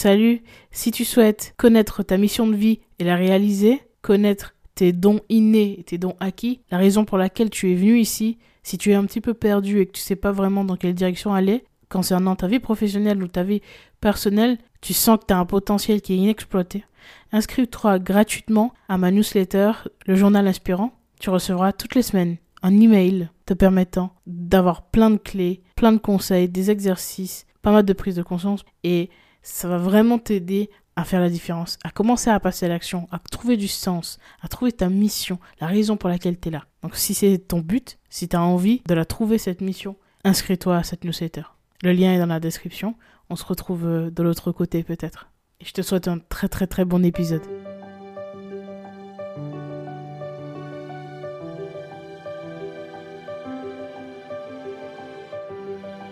Salut, si tu souhaites connaître ta mission de vie et la réaliser, connaître tes dons innés et tes dons acquis, la raison pour laquelle tu es venu ici, si tu es un petit peu perdu et que tu sais pas vraiment dans quelle direction aller, concernant ta vie professionnelle ou ta vie personnelle, tu sens que tu as un potentiel qui est inexploité, inscris-toi gratuitement à ma newsletter, le journal inspirant. Tu recevras toutes les semaines un email te permettant d'avoir plein de clés, plein de conseils, des exercices, pas mal de prise de conscience et ça va vraiment t'aider à faire la différence, à commencer à passer à l'action, à trouver du sens, à trouver ta mission, la raison pour laquelle tu es là. Donc si c'est ton but, si tu as envie de la trouver cette mission, inscris-toi à cette newsletter. Le lien est dans la description. On se retrouve euh, de l'autre côté peut-être. Et je te souhaite un très très très bon épisode.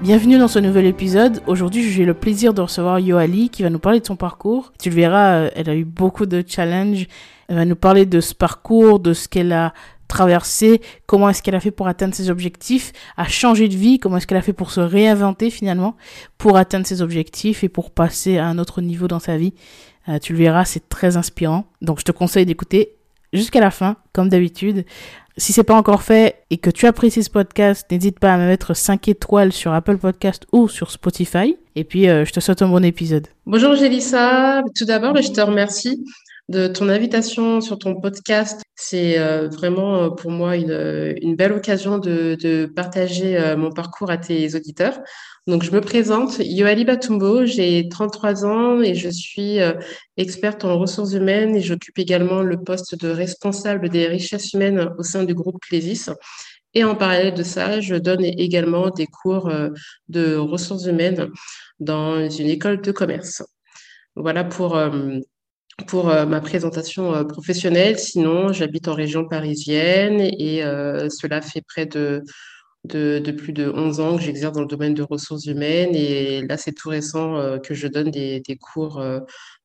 Bienvenue dans ce nouvel épisode. Aujourd'hui, j'ai le plaisir de recevoir Yoali qui va nous parler de son parcours. Tu le verras, euh, elle a eu beaucoup de challenges. Elle va nous parler de ce parcours, de ce qu'elle a traversé, comment est-ce qu'elle a fait pour atteindre ses objectifs, à changer de vie, comment est-ce qu'elle a fait pour se réinventer finalement, pour atteindre ses objectifs et pour passer à un autre niveau dans sa vie. Euh, tu le verras, c'est très inspirant. Donc je te conseille d'écouter jusqu'à la fin, comme d'habitude. Si c'est pas encore fait et que tu apprécies ce podcast, n'hésite pas à me mettre 5 étoiles sur Apple Podcast ou sur Spotify. Et puis, euh, je te souhaite un bon épisode. Bonjour Gélissa. Tout d'abord, je te remercie de ton invitation sur ton podcast. C'est euh, vraiment euh, pour moi une, belle occasion de partager mon parcours à tes auditeurs. Donc, je me présente, Yoali Batumbo, j'ai 33 ans et je suis euh, experte en ressources humaines et j'occupe également le poste de responsable des richesses humaines au sein du groupe Clésis. Et en parallèle de ça, je donne également des cours euh, de ressources humaines dans une école de commerce. Voilà pour, euh, pour ma présentation professionnelle. Sinon, j'habite en région parisienne et cela fait près de de, plus de 11 ans que j'exerce dans le domaine de ressources humaines et là, c'est tout récent euh, que je donne des, cours euh,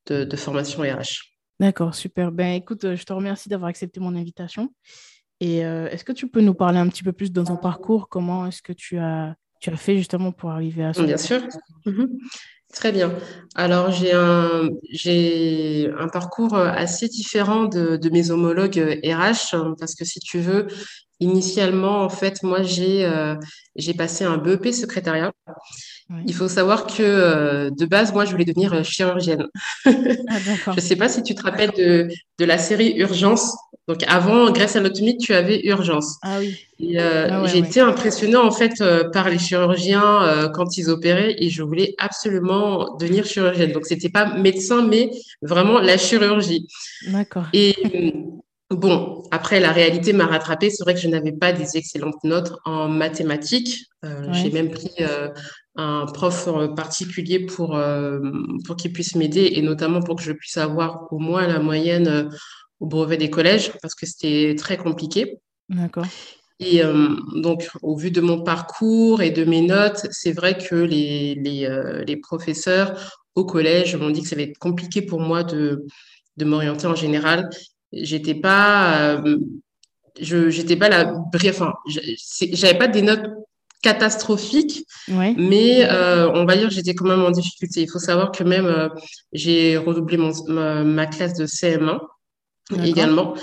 de, formation RH. D'accord, super. Ben écoute, euh, je te remercie d'avoir accepté mon invitation. Et est-ce que tu peux nous parler un petit peu plus de ton parcours? Comment est-ce que tu as, tu as fait justement pour arriver à ça Bien sûr. Mhm. Très bien. Alors, j'ai un, j'ai un parcours assez différent de, de mes homologues RH, parce que si tu veux, Initialement, en fait, moi, j'ai euh, j'ai passé un BEP secrétariat. Il faut savoir que euh, de base, moi, je voulais devenir euh, chirurgienne. Ah, je ne sais pas si tu te rappelles de, de la série Urgence. Donc, avant Grèce Anatomy, tu avais Urgence. Ah oui. Ah j'ai été impressionnée, en fait, par les chirurgiens quand ils opéraient et je voulais absolument devenir chirurgienne. Donc, c'était pas médecin, mais vraiment la chirurgie. D'accord. Et Bon, après, la réalité m'a rattrapée. C'est vrai que je n'avais pas des excellentes notes en mathématiques. Euh, j'ai même pris euh, un prof particulier pour, euh, pour qu'il puisse m'aider et notamment pour que je puisse avoir au moins la moyenne au brevet des collèges parce que c'était très compliqué. D'accord. Et donc, au vu de mon parcours et de mes notes, c'est vrai que les, les, les professeurs au collège m'ont dit que ça allait être compliqué pour moi de, de m'orienter en général j'étais pas, euh, je j'étais pas la, bref, enfin, j'avais pas des notes catastrophiques, mais euh, on va dire que j'étais quand même en difficulté. Il faut savoir que même euh, j'ai redoublé mon, ma, classe de CM1 également.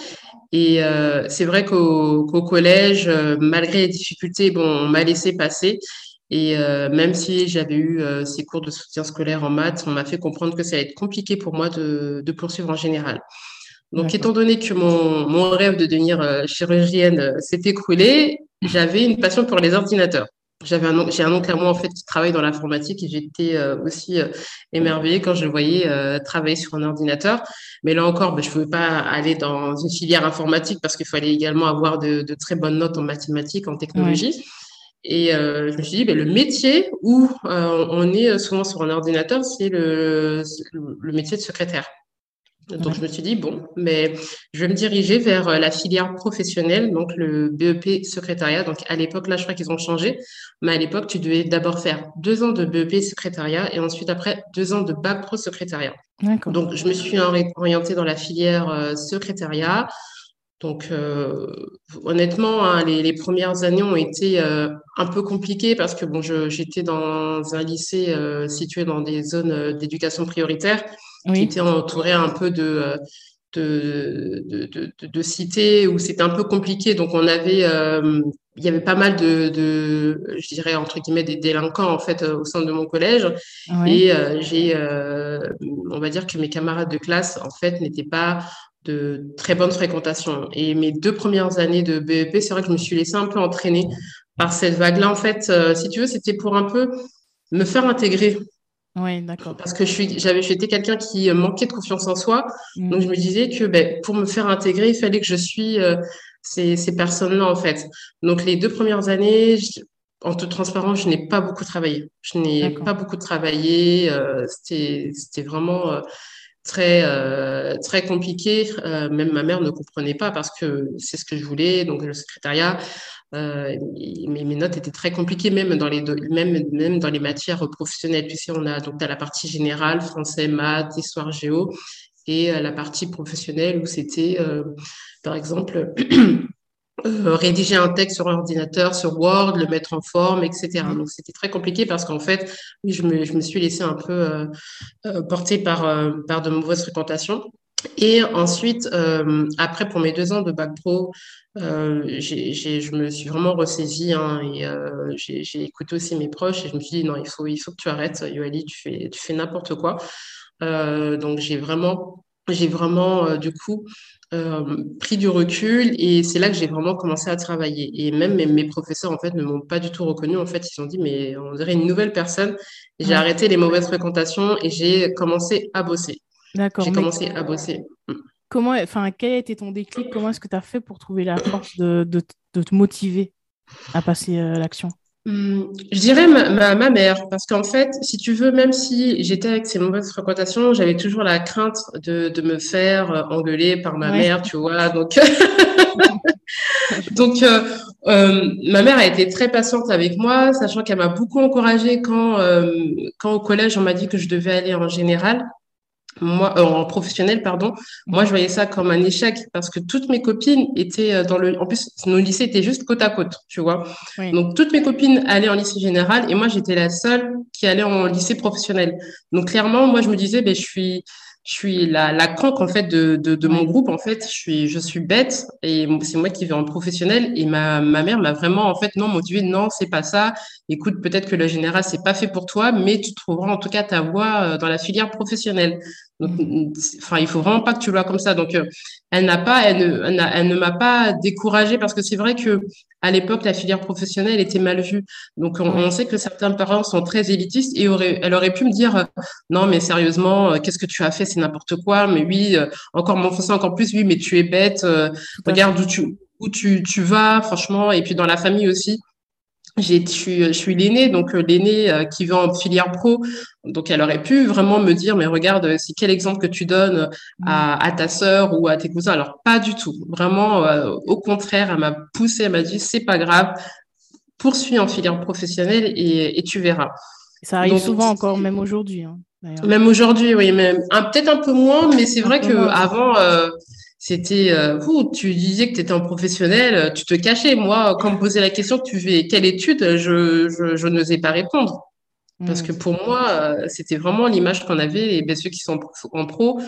Et c'est vrai qu'au collège, malgré les difficultés, bon, on m'a laissé passer. Et même si j'avais eu ces cours de soutien scolaire en maths, on m'a fait comprendre que ça allait être compliqué pour moi de, de poursuivre en général. Donc, étant donné que mon, mon rêve de devenir euh, chirurgienne euh, s'est écroulé, j'avais une passion pour les ordinateurs. J'avais un, j'ai un oncle à moi en fait qui travaille dans l'informatique et j'étais euh, aussi émerveillée quand je le voyais travailler sur un ordinateur. Mais là encore, ben, je ne pouvais pas aller dans une filière informatique parce qu'il fallait également avoir de, de, très bonnes notes en mathématiques, en technologie. Et euh, je me suis dit, ben, le métier où euh, on est souvent sur un ordinateur, c'est le, le métier de secrétaire. Donc, je me suis dit, bon, mais je vais me diriger vers euh, la filière professionnelle, donc le BEP secrétariat. Donc, à l'époque, là, je crois qu'ils ont changé, mais à l'époque, tu devais d'abord faire deux ans de BEP secrétariat et ensuite, après, deux ans de bac pro secrétariat. Donc, je me suis orientée dans la filière euh, secrétariat. Donc, euh, honnêtement, hein, les, premières années ont été un peu compliquées parce que bon, j'étais dans un lycée situé dans des zones d'éducation prioritaire qui était entouré un peu de, de, de, de, cités où c'était un peu compliqué. Donc, on avait, euh, il y avait pas mal de, de, je dirais, entre guillemets, des délinquants, en fait, au sein de mon collège. Et euh, j'ai, euh, on va dire que mes camarades de classe, en fait, n'étaient pas de très bonne fréquentation. Et mes deux premières années de BEP, c'est vrai que je me suis laissée un peu entraîner par cette vague-là. En fait, si tu veux, c'était pour un peu me faire intégrer oui, d'accord. Parce que je suis, j'avais, j'étais quelqu'un qui euh, manquait de confiance en soi. Mm. Donc, je me disais que ben, pour me faire intégrer, il fallait que je suis euh, ces, ces personnes-là, en fait. Donc, les deux premières années, en toute transparence, je n'ai pas beaucoup travaillé. Je n'ai pas beaucoup travaillé. Euh, c'était, c'était vraiment euh, très, euh, très compliqué. même ma mère ne comprenait pas parce que c'est ce que je voulais. Donc, le secrétariat, euh, mes, mes, notes étaient très compliquées, même dans les, même, même dans les matières professionnelles. Tu sais, on a donc as la partie générale, français, maths, histoire, géo, et euh, la partie professionnelle où c'était, euh, par exemple, euh, rédiger un texte sur ordinateur, sur Word, le mettre en forme, etc. Donc c'était très compliqué parce qu'en fait, je me, je me suis laissée un peu porter par, par de mauvaises fréquentations. Et ensuite, euh, après, pour mes deux ans de bac pro, euh, je me suis vraiment ressaisie hein, et euh, j'ai écouté aussi mes proches et je me suis dit non, il faut, il faut que tu arrêtes, Yoali, tu fais, tu fais n'importe quoi. donc j'ai vraiment, j'ai vraiment du coup pris du recul et c'est là que j'ai vraiment commencé à travailler. Et même mes, professeurs en fait ne m'ont pas du tout reconnu. En fait, ils ont dit mais on dirait une nouvelle personne. J'ai arrêté les mauvaises fréquentations et j'ai commencé à bosser. D'accord. J'ai commencé à bosser. Mm. Comment, enfin, quel a été ton déclic? Comment est-ce que tu as fait pour trouver la force de, de, de te motiver à passer à l'action? Mm, je dirais ma, ma, mère, parce qu'en fait, si tu veux, même si j'étais avec ces mauvaises fréquentations, j'avais toujours la crainte de, de me faire euh, engueuler par ma mère, tu vois. Donc, donc euh, euh, ma mère a été très patiente avec moi, sachant qu'elle m'a beaucoup encouragée quand, euh, quand au collège, on m'a dit que je devais aller en général moi, euh, en professionnel, pardon, moi, je voyais ça comme un échec parce que toutes mes copines étaient euh, dans le, en plus, nos lycées étaient juste côte à côte, tu vois. Donc, toutes mes copines allaient en lycée général et moi, j'étais la seule qui allait en lycée professionnel. Donc, clairement, moi, je me disais, ben, je suis, je suis la, la en fait de, de, de, mon groupe en fait. Je suis je suis bête et c'est moi qui vais en professionnel et ma, ma mère m'a vraiment en fait non motivée non c'est pas ça. Écoute peut-être que le général c'est pas fait pour toi mais tu trouveras en tout cas ta voie euh, dans la filière professionnelle donc enfin il faut vraiment pas que tu le vois comme ça. Donc euh, elle n'a pas elle ne elle, elle ne m'a pas découragée parce que c'est vrai que à l'époque la filière professionnelle était mal vue. Donc on, on, sait que certains parents sont très élitistes et aurait, elle aurait pu me dire euh, non mais sérieusement qu'est-ce que tu as fait? C'est n'importe quoi, mais oui, euh, encore m'enfoncer encore plus, oui, mais tu es bête, euh, regarde où tu, où tu, tu vas, franchement, et puis dans la famille aussi. Je suis, je suis l'aîné, donc euh, l'aîné qui va en filière pro. Donc, elle aurait pu vraiment me dire, mais regarde, c'est quel exemple que tu donnes à, à ta sœur ou à tes cousins. Alors, pas du tout. Vraiment, au contraire, elle m'a poussé, elle m'a dit, c'est pas grave, poursuis en filière professionnelle et, et tu verras. Ça arrive souvent encore, même aujourd'hui. Hein. Même aujourd'hui, oui, même peut-être un peu moins, mais c'est vrai que avant, euh, c'était, euh, tu disais que tu étais un professionnel, euh, tu te cachais. Moi, quand on me posait la question, tu fais quelle étude, je, je, je n'osais pas répondre. Parce que pour moi, euh, c'était vraiment l'image qu'on avait. Et ben, ceux qui sont en pro,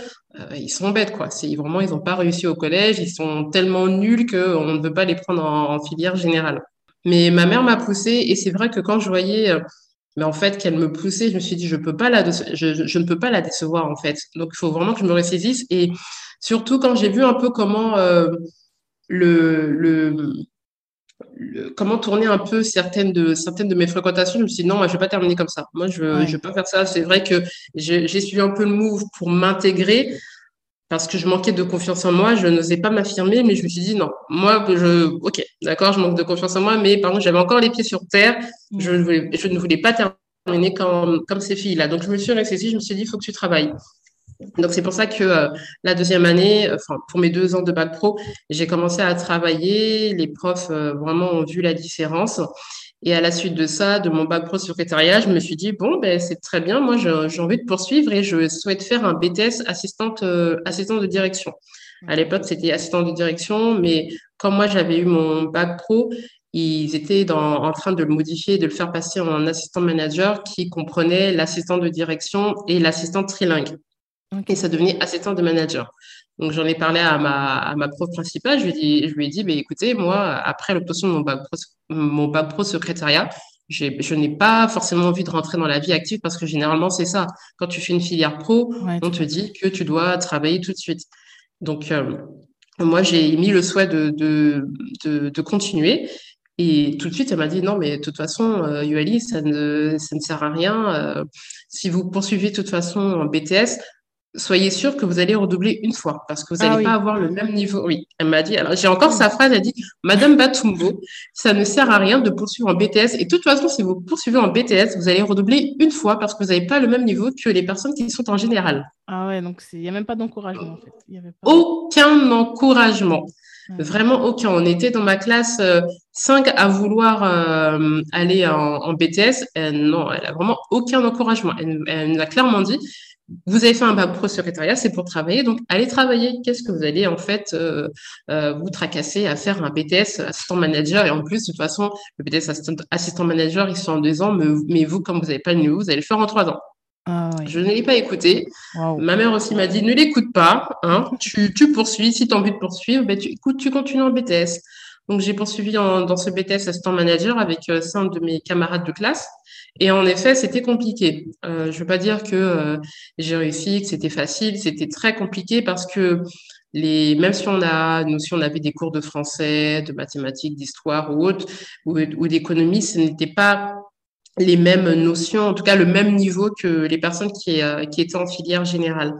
ils sont bêtes, quoi. C'est vraiment, ils n'ont pas réussi au collège. Ils sont tellement nuls qu'on ne veut pas les prendre en, en filière générale. Mais ma mère m'a poussée, et c'est vrai que quand je voyais mais en fait qu'elle me poussait, je me suis dit je peux pas la je, je, ne peux pas la décevoir en fait. Donc il faut vraiment que je me ressaisisse et surtout quand j'ai vu un peu comment euh, le, le, comment tourner un peu certaines de certaines de mes fréquentations, je me suis dit non, moi je vais pas terminer comme ça. Moi je ne je vais pas faire ça. C'est vrai que j'ai suivi un peu le move pour m'intégrer parce que je manquais de confiance en moi, je n'osais pas m'affirmer, mais je me suis dit non, moi, je, ok, d'accord, je manque de confiance en moi, mais par contre, j'avais encore les pieds sur terre, je, ne voulais, je ne voulais pas terminer comme, comme ces filles-là. Donc, je me suis restée je me suis dit, il faut que tu travailles. Donc, c'est pour ça que euh, la deuxième année, enfin, pour mes deux ans de bac pro, j'ai commencé à travailler. Les profs euh, vraiment ont vu la différence. Et à la suite de ça, de mon bac pro secrétariat, je me suis dit, bon, ben, c'est très bien, moi, j'ai envie de poursuivre et je souhaite faire un BTS assistante, euh, assistante de direction. À l'époque, c'était assistante de direction, mais comme moi, j'avais eu mon bac pro, ils étaient dans, en train de le modifier, de le faire passer en assistant manager qui comprenait l'assistant de direction et l'assistant trilingue. Et ça devenait assistant de manager. Donc, j'en ai parlé à ma, à ma prof principale. Je lui ai dit, je lui ai dit mais écoutez, moi, après l'obtention de mon bac pro, mon bac pro secrétariat, je n'ai pas forcément envie de rentrer dans la vie active parce que généralement, c'est ça. Quand tu fais une filière pro, on te dit que tu dois travailler tout de suite. Donc, euh, moi, j'ai mis le souhait de, de, de, de, continuer. Et tout de suite, elle m'a dit non, mais de toute façon, euh, Yuali, ça ne, ça ne sert à rien. Euh, si vous poursuivez de toute façon en BTS, soyez sûr que vous allez redoubler une fois parce que vous n'allez ah pas avoir le même niveau. Oui, elle m'a dit. Alors, j'ai encore sa phrase. Elle dit Madame Batumbo, ça ne sert à rien de poursuivre en BTS. Et de toute façon, si vous poursuivez en BTS, vous allez redoubler une fois parce que vous n'avez pas le même niveau que les personnes qui sont en général. Ah ouais, donc il n'y a même pas d'encouragement en fait. Y avait pas... Aucun encouragement. Vraiment aucun. On était dans ma classe euh, 5 à vouloir euh, aller en, en BTS. non, elle a vraiment aucun encouragement. Elle, elle nous a clairement dit vous avez fait un bac pro secrétariat, c'est pour travailler, donc allez travailler. Qu'est-ce que vous allez en fait euh, euh, vous tracasser à faire un BTS assistant manager? Et en plus, de toute façon, le BTS assistant, manager, ils sont en deux ans, mais, vous, comme vous n'avez pas le niveau, vous allez le faire en trois ans. Ah Je ne l'ai pas écouté. Ma mère aussi m'a dit ne l'écoute pas, hein, tu, tu, poursuis. Si tu as envie de poursuivre, ben, tu, écoute, tu continues en BTS. Donc j'ai poursuivi dans ce BTS assistant manager avec euh, cinq de mes camarades de classe. Et en effet, c'était compliqué. Euh, je veux pas dire que euh, j'ai réussi, que c'était facile. C'était très compliqué parce que les, même si on a, nous, si on avait des cours de français, de mathématiques, d'histoire ou autre, ou, d'économie, ce n'était pas les mêmes notions, en tout cas le même niveau que les personnes qui, euh, étaient en filière générale.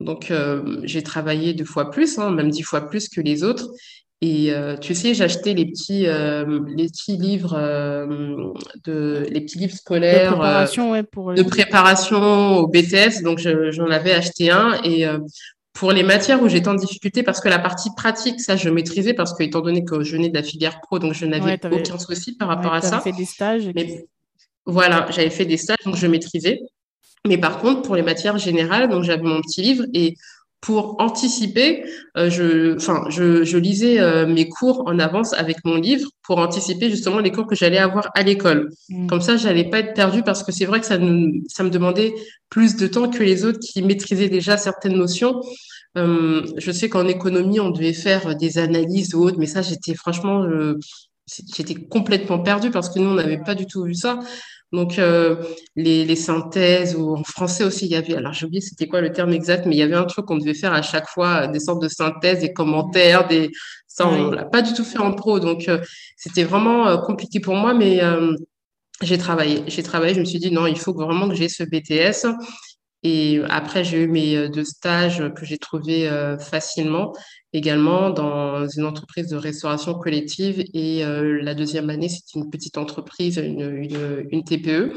Donc, euh, j'ai travaillé deux fois plus, hein, même dix fois plus que les autres. Et euh, tu sais, j'achetais les petits, euh, les petits livres euh, de, les petits livres scolaires de préparation, ouais, pour de préparation au BTS. Donc j'en avais acheté un et pour les matières où j'étais en difficulté, parce que la partie pratique, ça, je maîtrisais parce que étant donné que je venais de la filière pro, donc je n'avais aucun souci par rapport à ça. fait des stages. Mais, voilà, j'avais fait des stages, donc je maîtrisais. Mais par contre, pour les matières générales, donc j'avais mon petit livre et pour anticiper, euh, je, enfin, je, je lisais euh, mes cours en avance avec mon livre pour anticiper justement les cours que j'allais avoir à l'école. Mm. Comme ça, j'allais pas être perdue parce que c'est vrai que ça, ça me demandait plus de temps que les autres qui maîtrisaient déjà certaines notions. Euh, je sais qu'en économie, on devait faire des analyses ou autres, mais ça, j'étais franchement, j'étais complètement perdue parce que nous, on n'avait pas du tout vu ça. Donc, euh, les, les, synthèses, ou en français aussi, il y avait, alors j'ai oublié c'était quoi le terme exact, mais il y avait un truc qu'on devait faire à chaque fois, des sortes de synthèses, des commentaires, des... ça, on l'a pas du tout fait en pro. Donc, euh, c'était vraiment euh, compliqué pour moi, mais j'ai travaillé. J'ai travaillé, je me suis dit, non, il faut vraiment que j'ai ce BTS. Et après, j'ai eu mes deux stages que j'ai trouvés facilement également dans une entreprise de restauration collective. Et euh, la deuxième année, c'est une petite entreprise, une, une, TPE.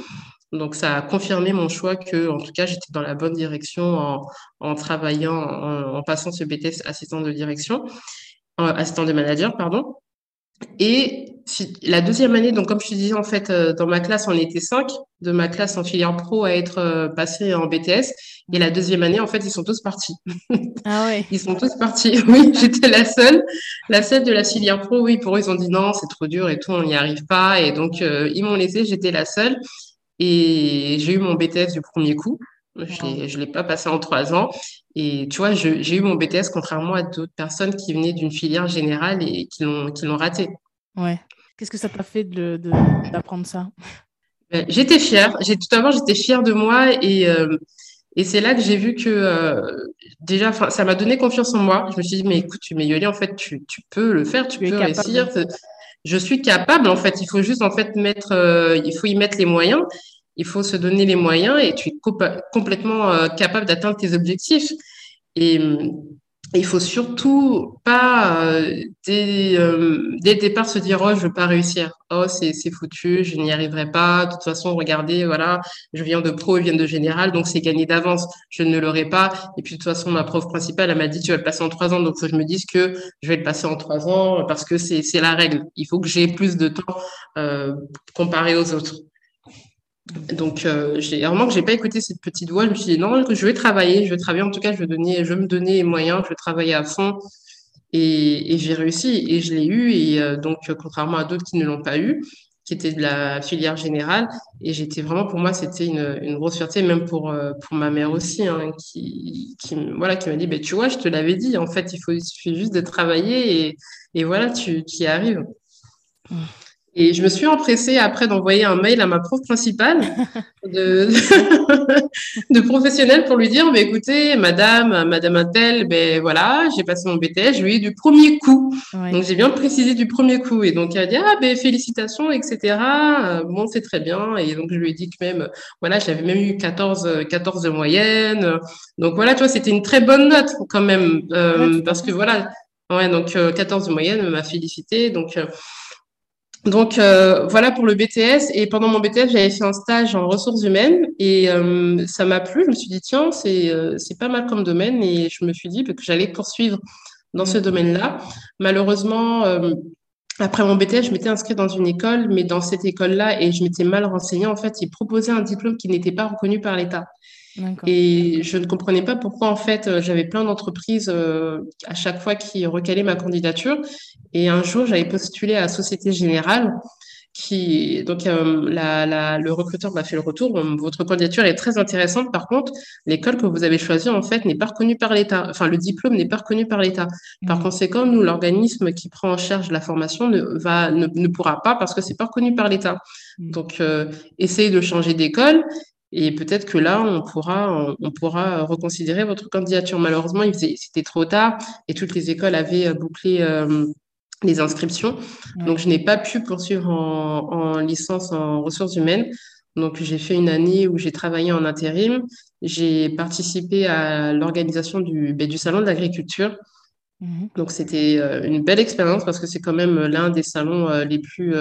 Donc, ça a confirmé mon choix que, en tout cas, j'étais dans la bonne direction en, en travaillant, en, passant ce BTS assistant de direction, euh, assistant de manager, pardon. Et la deuxième année, donc comme je te disais, en fait, euh, dans ma classe, on était cinq de ma classe en filière pro à être euh, passés en BTS. Et la deuxième année, en fait, ils sont tous partis. Ah ouais. Ils sont tous partis. Oui, j'étais la seule. La seule de la filière pro, oui, pour eux, ils ont dit non, c'est trop dur et tout, on n'y arrive pas. Et donc, euh, ils m'ont laissé, j'étais la seule. Et j'ai eu mon BTS du premier coup. Je ne l'ai pas passé en trois ans. Et tu vois, j'ai eu mon BTS contrairement à d'autres personnes qui venaient d'une filière générale et qui l'ont raté. Ouais. Qu'est-ce que ça t'a fait d'apprendre de, ça? Ben, J'étais fière. Tout d'abord, j'étais fière de moi et, euh, et c'est là que j'ai vu que euh, déjà, ça m'a donné confiance en moi. Je me suis dit, mais écoute, tu m'es en fait, tu, tu, peux le faire, tu, peux réussir. Je suis capable, en fait. Il faut juste, en fait, mettre, euh, il faut y mettre les moyens. Il faut se donner les moyens et tu es complètement capable d'atteindre tes objectifs. Et il faut surtout pas, euh, dès, euh, dès, le départ, se dire, oh, je veux pas réussir. Oh, c'est, foutu, je n'y arriverai pas. De toute façon, regardez, voilà, je viens de pro, je viens de général, donc c'est gagné d'avance. Je ne l'aurai pas. Et puis, de toute façon, ma prof principale, elle m'a dit, tu vas le passer en trois ans. Donc, faut que je me dise que je vais le passer en trois ans parce que c'est, la règle. Il faut que j'ai plus de temps, euh, comparé aux autres. Donc, euh, vraiment que j'ai pas écouté cette petite voix. Je me suis dit non, je vais travailler, je vais travailler. En tout cas, je vais donner, je me donner les moyens, je vais travailler à fond. Et, j'ai réussi et je l'ai eu. Et euh, donc, contrairement à d'autres qui ne l'ont pas eu, qui étaient de la filière générale, et j'étais vraiment pour moi, c'était une, grosse fierté, même pour euh, pour ma mère aussi, hein, qui, voilà, qui m'a dit, ben tu vois, je te l'avais dit. En fait, il faut il suffit juste de travailler et, et voilà, tu, tu y arrives. Mmh. Et je me suis empressée après d'envoyer un mail à ma prof principale de, de professionnel pour lui dire, bah, écoutez, madame, madame Intel, ben voilà, j'ai passé mon BTS, je lui ai eu du premier coup. Donc j'ai bien précisé du premier coup. Et donc elle a dit, ah ben félicitations, etc. Euh, bon, c'est très bien. Et donc je lui ai dit que même, voilà, j'avais même eu 14, 14 de moyenne. Donc voilà, tu vois, c'était une très bonne note quand même. Euh, parce que voilà, ouais, donc 14 de moyenne m'a félicité. Donc, euh, donc euh, voilà pour le BTS. Et pendant mon BTS, j'avais fait un stage en ressources humaines et euh, ça m'a plu. Je me suis dit tiens, c'est euh, c'est pas mal comme domaine et je me suis dit que j'allais poursuivre dans ce domaine-là. Malheureusement, après mon BTS, je m'étais inscrite dans une école, mais dans cette école-là et je m'étais mal renseignée. En fait, ils proposaient un diplôme qui n'était pas reconnu par l'État. Et je ne comprenais pas pourquoi, en fait, euh, j'avais plein d'entreprises euh, à chaque fois qui recalaient ma candidature. Et un jour, j'avais postulé à Société Générale. Qui, donc, euh, la, la, le recruteur m'a fait le retour. Votre candidature est très intéressante. Par contre, l'école que vous avez choisie, en fait, n'est pas reconnue par l'État. Enfin, le diplôme n'est pas reconnu par l'État. Par mmh. conséquent, nous, l'organisme qui prend en charge la formation ne, va, ne, ne pourra pas parce que c'est pas reconnu par l'État. Mmh. Donc, euh, essayez de changer d'école et peut-être que là, on pourra, on, pourra reconsidérer votre candidature. Malheureusement, c'était trop tard et toutes les écoles avaient euh, bouclé euh, les inscriptions. Donc, je n'ai pas pu poursuivre en, en, licence en ressources humaines. Donc, j'ai fait une année où j'ai travaillé en intérim. J'ai participé à l'organisation du, ben, du salon de l'agriculture. Mmh Donc, c'était euh, une belle expérience parce que c'est quand même l'un des salons les plus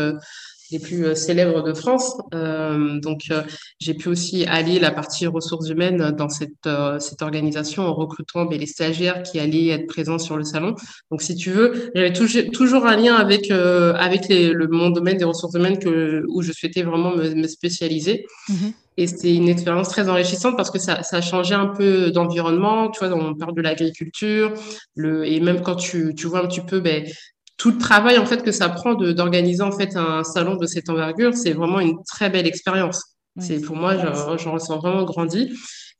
les plus euh, célèbres de France. Euh, donc, euh, j'ai pu aussi allier la partie ressources humaines dans cette, cette organisation en recrutant ben, les stagiaires qui allaient être présents sur le salon. Donc, si tu veux, j'avais toujours un lien avec, avec les, le, mon domaine des ressources humaines que, où je souhaitais vraiment me, me spécialiser. Mm-hmm. Et c'était une expérience très enrichissante parce que ça, ça a changé un peu d'environnement. Tu vois, on parle de l'agriculture, le, et même quand tu, tu vois un petit peu ben, tout le travail en fait que ça prend d'organiser en fait un salon de cette envergure, c'est vraiment une très belle expérience. c'est pour moi, j'en ressens vraiment grandi.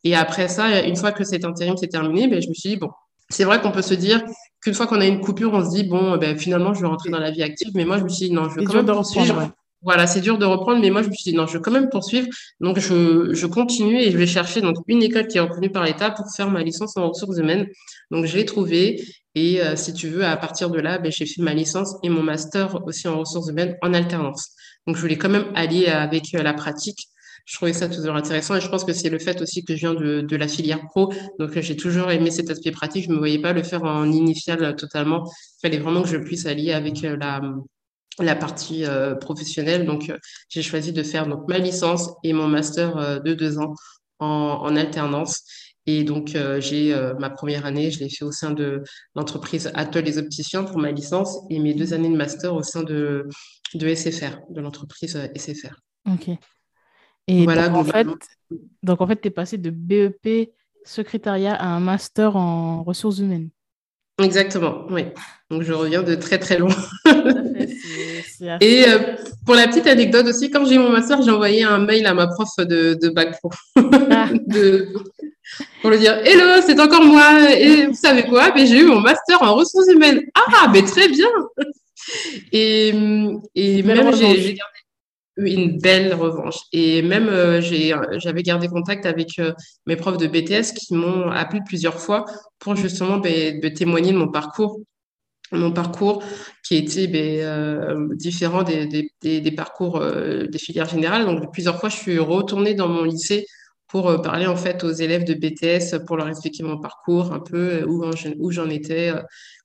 Et après ça, une fois que cet intérim s'est terminé, ben, je me suis dit bon, c'est vrai qu'on peut se dire qu'une fois qu'on a une coupure, on se dit bon, ben, finalement, je vais rentrer dans la vie active. Mais moi, je me suis dit non, je vais quand même poursuivre. Voilà, c'est dur de reprendre, mais moi, je me suis dit non, je vais quand même poursuivre. Donc, je, je continue et je vais chercher donc une école qui est reconnue par l'État pour faire ma licence en ressources humaines. Donc, je l'ai trouvée et euh, si tu veux, à partir de là, ben, j'ai fait ma licence et mon master aussi en ressources humaines en alternance. Donc, je voulais quand même allier avec euh, la pratique. Je trouvais ça toujours intéressant et je pense que c'est le fait aussi que je viens de, de la filière pro. Donc, j'ai toujours aimé cet aspect pratique. Je me voyais pas le faire en initial euh, totalement. Il fallait vraiment que je puisse allier avec la, la partie professionnelle. Donc, j'ai choisi de faire donc, ma licence et mon master de deux ans en, en alternance. Et donc, euh, j'ai euh, ma première année, je l'ai fait au sein de l'entreprise Atoll les opticiens pour ma licence et mes deux années de master au sein de, de SFR, de l'entreprise euh, SFR. Ok. Et voilà, donc, en fait, donc, en fait, tu es passé de BEP secrétariat à un master en ressources humaines. Exactement, oui. Donc, je reviens de très, très loin. Et pour la petite anecdote aussi, quand j'ai eu mon master, j'ai envoyé un mail à ma prof de, de bac pro. Ah. de, pour lui dire Hello, c'est encore moi. Et vous savez quoi? Mais J'ai eu mon master en ressources humaines. Ah, mais très bien. Et, et même j'ai gardé une belle revanche. Et même euh, j'avais gardé contact avec euh, mes profs de BTS qui m'ont appelé plusieurs fois pour justement ben, témoigner de mon parcours mon parcours qui était ben, euh, différent des, des, des, des parcours des filières générales. Donc, plusieurs fois, je suis retournée dans mon lycée pour parler en fait aux élèves de BTS pour leur expliquer mon parcours un peu où, j'en étais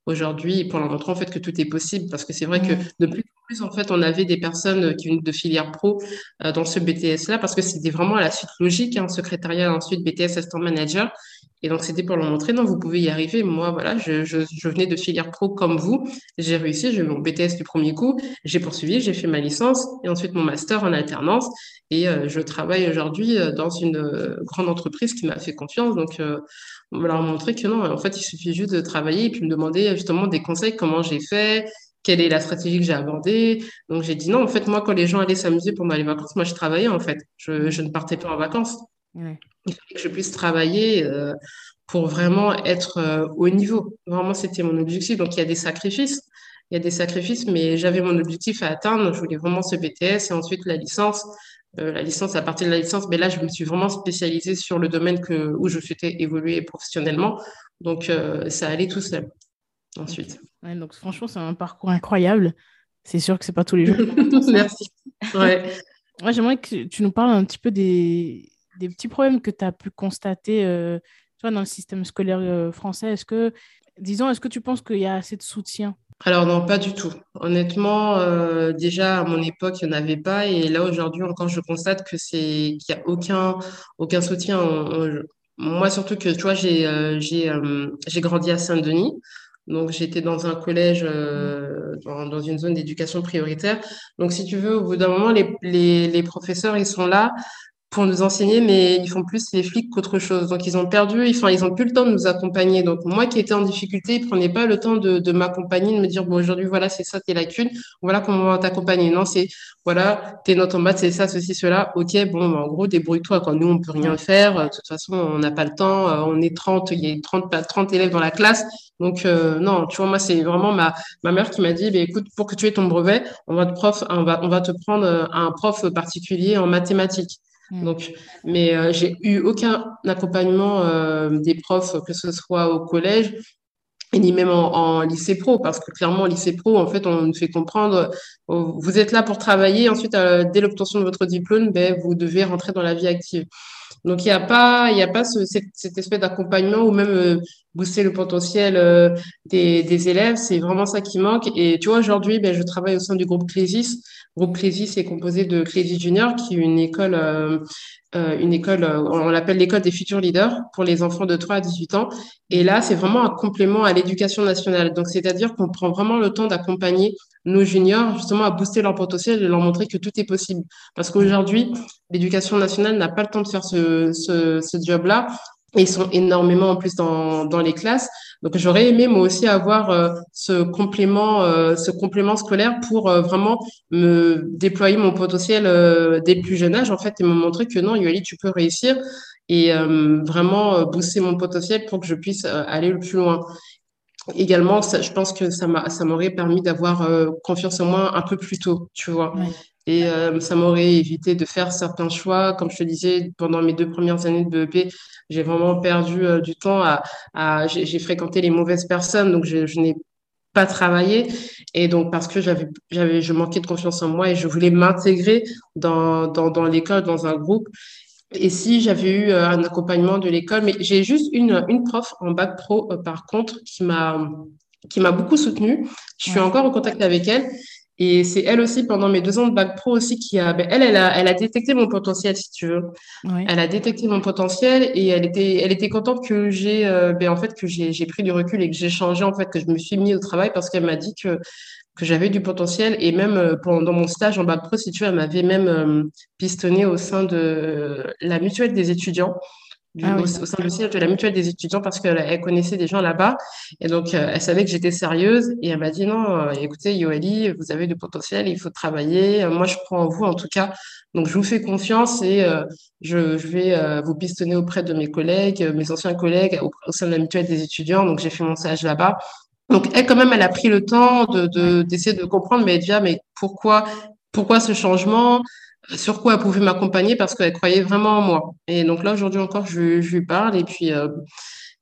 aujourd'hui pour leur montrer en fait que tout est possible parce que c'est vrai que de plus en plus en fait on avait des personnes qui venaient de filière pro dans ce BTS là parce que c'était vraiment à la suite logique un hein, secrétariat ensuite BTS assistant manager et donc, c'était pour leur montrer, non, vous pouvez y arriver. Moi, voilà, je, je, je venais de filière pro comme vous. J'ai réussi, j'ai eu mon BTS du premier coup. J'ai poursuivi, j'ai fait ma licence et ensuite mon master en alternance. Et euh, je travaille aujourd'hui euh, dans une euh, grande entreprise qui m'a fait confiance. Donc, on va leur montrer que non, en fait, il suffit juste de travailler et puis me demander justement des conseils, comment j'ai fait, quelle est la stratégie que j'ai abordée. Donc, j'ai dit non, en fait, moi, quand les gens allaient s'amuser pendant les vacances, moi, je travaillais, en fait. Je, je ne partais pas en vacances. Il fallait que je puisse travailler euh, pour vraiment être euh, au niveau. Vraiment, c'était mon objectif. Donc, il y a des sacrifices. Il y a des sacrifices, mais j'avais mon objectif à atteindre. Je voulais vraiment ce BTS et ensuite la licence. Euh, la licence, à partir de la licence, mais là, je me suis vraiment spécialisée sur le domaine que, où je souhaitais évoluer professionnellement. Donc, ça allait tout seul ensuite. donc, franchement, c'est un parcours incroyable. C'est sûr que c'est pas tous les jours. Merci. Ouais. Moi, j'aimerais que tu nous parles un petit peu des, des petits problèmes que tu as pu constater euh, dans le système scolaire euh, français Est-ce que, disons, est-ce que tu penses qu'il y a assez de soutien? Alors non, pas du tout. Honnêtement, euh, déjà à mon époque, il n'y en avait pas. Et là, aujourd'hui, encore, je constate que qu'il n'y a aucun, aucun soutien. moi, surtout que, tu vois, j'ai j'ai grandi à Saint-Denis. Donc, j'étais dans un collège, dans, dans, une zone d'éducation prioritaire. Donc, si tu veux, au bout d'un moment, les, les, les professeurs, ils sont là pour nous enseigner, mais ils font plus les flics qu'autre chose. Donc, ils ont perdu, enfin, ils ont plus le temps de nous accompagner. Donc, moi qui étais en difficulté, ils prenaient pas le temps de, de m'accompagner, de me dire, bon, aujourd'hui, voilà, c'est ça tes lacunes, voilà comment on va t'accompagner. Non, c'est, voilà, tes notes en bas, c'est ça, ceci, cela. OK, bon, bah, en gros, débrouille-toi. Quand nous, on peut rien faire. De toute façon, on n'a pas le temps. Euh, on est 30, il y a 30, 30 élèves dans la classe. Donc, euh, non, tu vois, moi, c'est vraiment ma, ma mère qui m'a dit, bah, écoute, pour que tu aies ton brevet, on va te prof, on va, on va te prendre euh, un prof particulier en mathématiques. Donc, mais euh, j'ai eu aucun accompagnement euh, des profs, que ce soit au collège ni même en, lycée pro, parce que clairement, en lycée pro, en fait, on nous fait comprendre, euh, vous êtes là pour travailler, ensuite, dès l'obtention de votre diplôme, ben, vous devez rentrer dans la vie active. Donc, il n'y a pas, y a pas ce, cette, cette, espèce d'accompagnement ou même euh, booster le potentiel euh, des, des, élèves. C'est vraiment ça qui manque. Et tu vois, aujourd'hui, ben, je travaille au sein du groupe Clésis. Groupe Clésis est composé de Clésis Junior, qui est une école euh, euh, une école, euh, on l'appelle l'école des futurs leaders pour les enfants de 3 à 18 ans. Et là, c'est vraiment un complément à l'éducation nationale. Donc, c'est-à-dire qu'on prend vraiment le temps d'accompagner nos juniors justement à booster leur potentiel et leur montrer que tout est possible. Parce qu'aujourd'hui, l'éducation nationale n'a pas le temps de faire ce job-là. Ils sont énormément en plus dans, dans les classes. Donc j'aurais aimé moi aussi avoir euh, ce complément, euh, ce complément scolaire pour euh, vraiment me déployer mon potentiel dès le plus jeune âge en fait et me montrer que non, Yoali, tu peux réussir et vraiment booster mon potentiel pour que je puisse aller le plus loin. Également, ça, je pense que ça m'aurait permis d'avoir confiance en moi un peu plus tôt, tu vois. Et euh, ça m'aurait évité de faire certains choix. Comme je te disais, pendant mes deux premières années de BEP, j'ai vraiment perdu euh, du temps à, à j'ai fréquenté les mauvaises personnes, donc je, je n'ai pas travaillé. Et donc, parce que j'avais, j'avais, je manquais de confiance en moi et je voulais m'intégrer dans, dans, dans l'école, dans un groupe. Et si j'avais eu euh, un accompagnement de l'école, mais j'ai juste une, une prof en bac pro, par contre, qui m'a, qui m'a beaucoup soutenue. Je suis encore en contact avec elle et c'est elle aussi, pendant mes deux ans de bac pro aussi, qui a, ben, elle, elle a, elle a détecté mon potentiel, si tu veux. Elle a détecté mon potentiel et elle était, elle était contente que j'ai, euh, ben, en fait, que j'ai, j'ai pris du recul et que j'ai changé, en fait, que je me suis mis au travail parce qu'elle m'a dit que, que j'avais du potentiel et même euh, pendant mon stage en bac pro, si tu veux, elle m'avait même euh, pistonné au sein de la mutuelle des étudiants ah au, sein du siège de la mutuelle des étudiants parce qu'elle connaissait des gens là-bas. Et donc, euh, elle savait que j'étais sérieuse. Et elle m'a dit, non, euh, écoutez, Yoeli, vous avez du potentiel, il faut travailler. Moi, je crois en vous, en tout cas. Donc, je vous fais confiance et euh, je, je, vais vous pistonner auprès de mes collègues, mes anciens collègues au, sein de la mutuelle des étudiants. Donc, j'ai fait mon stage là-bas. Donc, elle, quand même, elle a pris le temps de, d'essayer de, comprendre, mais elle dit, ah, mais pourquoi, pourquoi ce changement? Sur quoi elle pouvait m'accompagner parce qu'elle croyait vraiment en moi. Et donc là, aujourd'hui encore, je, je, lui parle et puis euh,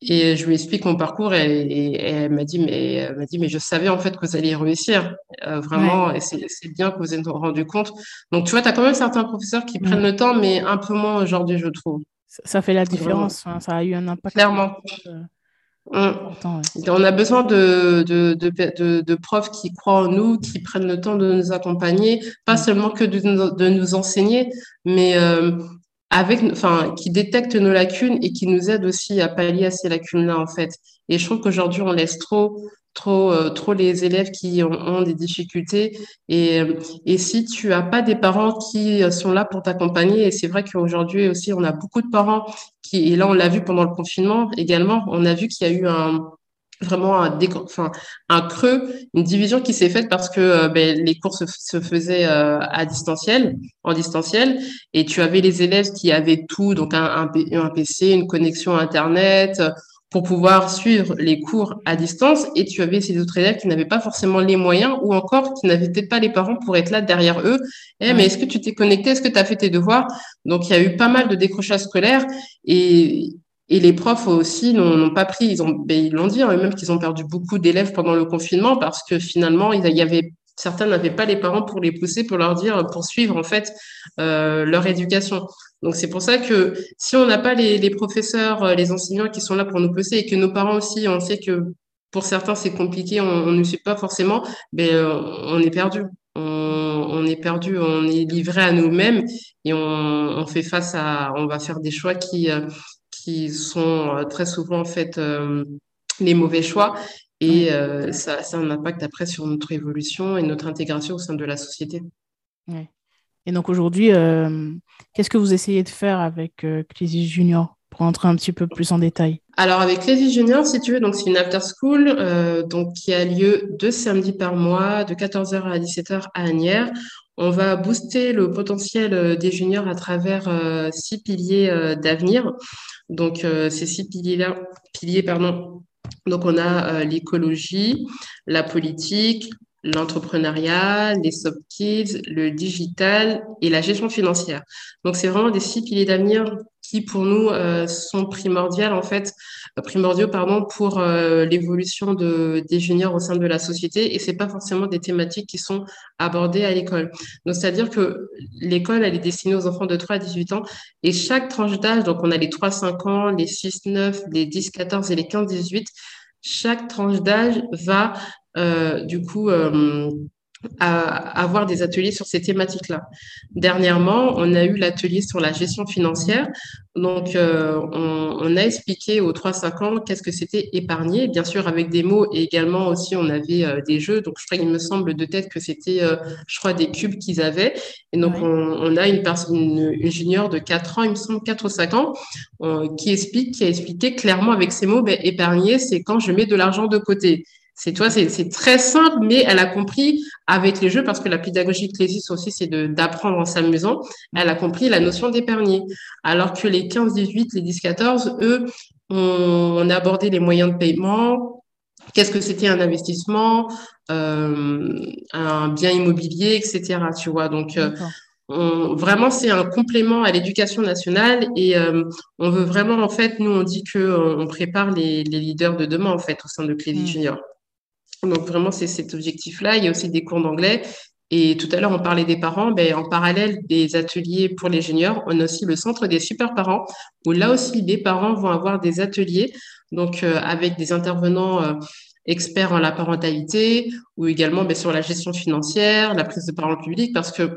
et je lui explique mon parcours et, et, elle m'a dit mais elle m'a dit mais je savais en fait que vous alliez réussir euh, vraiment et c'est bien que vous êtes rendu compte. Donc tu vois, tu as quand même certains professeurs qui prennent le temps mais un peu moins aujourd'hui, je trouve. Ça, fait la différence. ça a eu un impact. Clairement. Mm. On a besoin de, de, de, de, profs qui croient en nous, qui prennent le temps de nous accompagner, pas mm. seulement que de, nous enseigner, mais euh, avec, enfin, qui détectent nos lacunes et qui nous aident aussi à pallier à ces lacunes-là, en fait. Et je trouve qu'aujourd'hui, on laisse trop, trop, euh, trop les élèves qui ont, des difficultés. Et, et si tu as pas des parents qui sont là pour t'accompagner, et c'est vrai qu'aujourd'hui aussi, on a beaucoup de parents et là, on l'a vu pendant le confinement également, on a vu qu'il y a eu un, vraiment un, enfin, un creux, une division qui s'est faite parce que euh, ben, les cours se, faisaient euh, à distanciel, en distanciel, et tu avais les élèves qui avaient tout, donc un PC, une connexion Internet, pour pouvoir suivre les cours à distance et tu avais ces autres élèves qui n'avaient pas forcément les moyens ou encore qui n'avaient peut-être pas les parents pour être là derrière eux. Eh, mais est-ce que tu t'es connecté? Est-ce que tu as fait tes devoirs? Donc, il y a eu pas mal de décrochages scolaires et, et les profs aussi n'ont pas pris, ils ont, ben, ils l'ont dit hein, eux-mêmes qu'ils ont perdu beaucoup d'élèves pendant le confinement parce que finalement, il y avait certains n'avaient pas les parents pour les pousser, pour leur dire, pour suivre en fait euh, leur éducation. Donc c'est pour ça que si on n'a pas les, les, professeurs, euh, les enseignants qui sont là pour nous pousser et que nos parents aussi, on sait que pour certains c'est compliqué, on, ne suit pas forcément, ben euh, on est perdu. On, on, est perdu, on est livré à nous-mêmes et on, on, fait face à, on va faire des choix qui euh, qui sont très souvent en fait les mauvais choix et ça, ça a un impact après sur notre évolution et notre intégration au sein de la société. Ouais. Et donc aujourd'hui, euh, qu'est-ce que vous essayez de faire avec euh, Junior pour entrer un petit peu plus en détail? Alors avec Clésis Junior, si tu veux, donc c'est une after school euh, donc qui a lieu deux samedis par mois, de 14h à 17h à Agnières. On va booster le potentiel euh, des juniors à travers six piliers d'avenir. Donc ces six piliers-là, piliers pardon. Donc on a l'écologie, la politique, l'entrepreneuriat, les soft kids, le digital et la gestion financière. Donc c'est vraiment des six piliers d'avenir qui pour nous euh, sont primordiaux en fait, euh, primordiaux pardon pour euh, l'évolution de des juniors au sein de la société et c'est pas forcément des thématiques qui sont abordées à l'école. Donc c'est-à-dire que l'école elle est destinée aux enfants de 3 à 18 ans et chaque tranche d'âge donc on a les 3 5 ans, les 6 9, les 10 14 et les 15 18 chaque tranche d'âge va du coup, euh, à avoir des ateliers sur ces thématiques-là. Dernièrement, on a eu l'atelier sur la gestion financière. Donc, euh, on, a expliqué aux 3-5 ans qu'est-ce que c'était épargner, bien sûr avec des mots et également aussi on avait des jeux. Donc, je crois, il me semble de tête que c'était, je crois, des cubes qu'ils avaient. Et donc, on, a une personne, une, junior de 4 ans, il me semble 4 ou 5 ans, qui explique, qui a expliqué clairement avec ces mots, ben, épargner, c'est quand je mets de l'argent de côté. C'est toi, c'est très simple, mais elle a compris avec les jeux parce que la pédagogie Clésis aussi, c'est d'apprendre en s'amusant. Elle a compris la notion d'épargner. Alors que les 15-18, les 10-14, eux, on, a abordé les moyens de paiement. Qu'est-ce que c'était un investissement, euh, un bien immobilier, etc. Tu vois, donc. Euh, vraiment, c'est un complément à l'éducation nationale et euh, on veut vraiment, en fait, nous, on dit que on prépare les, les leaders de demain, en fait, au sein de Clésis mmh. Junior. Donc vraiment, c'est cet objectif-là. Il y a aussi des cours d'anglais. Et tout à l'heure, on parlait des parents. Ben, en parallèle des ateliers pour les juniors, on a aussi le centre des super parents, où là aussi, les parents vont avoir des ateliers, donc euh, avec des intervenants euh, experts en la parentalité, ou également ben, sur la gestion financière, la prise de parole publique, parce que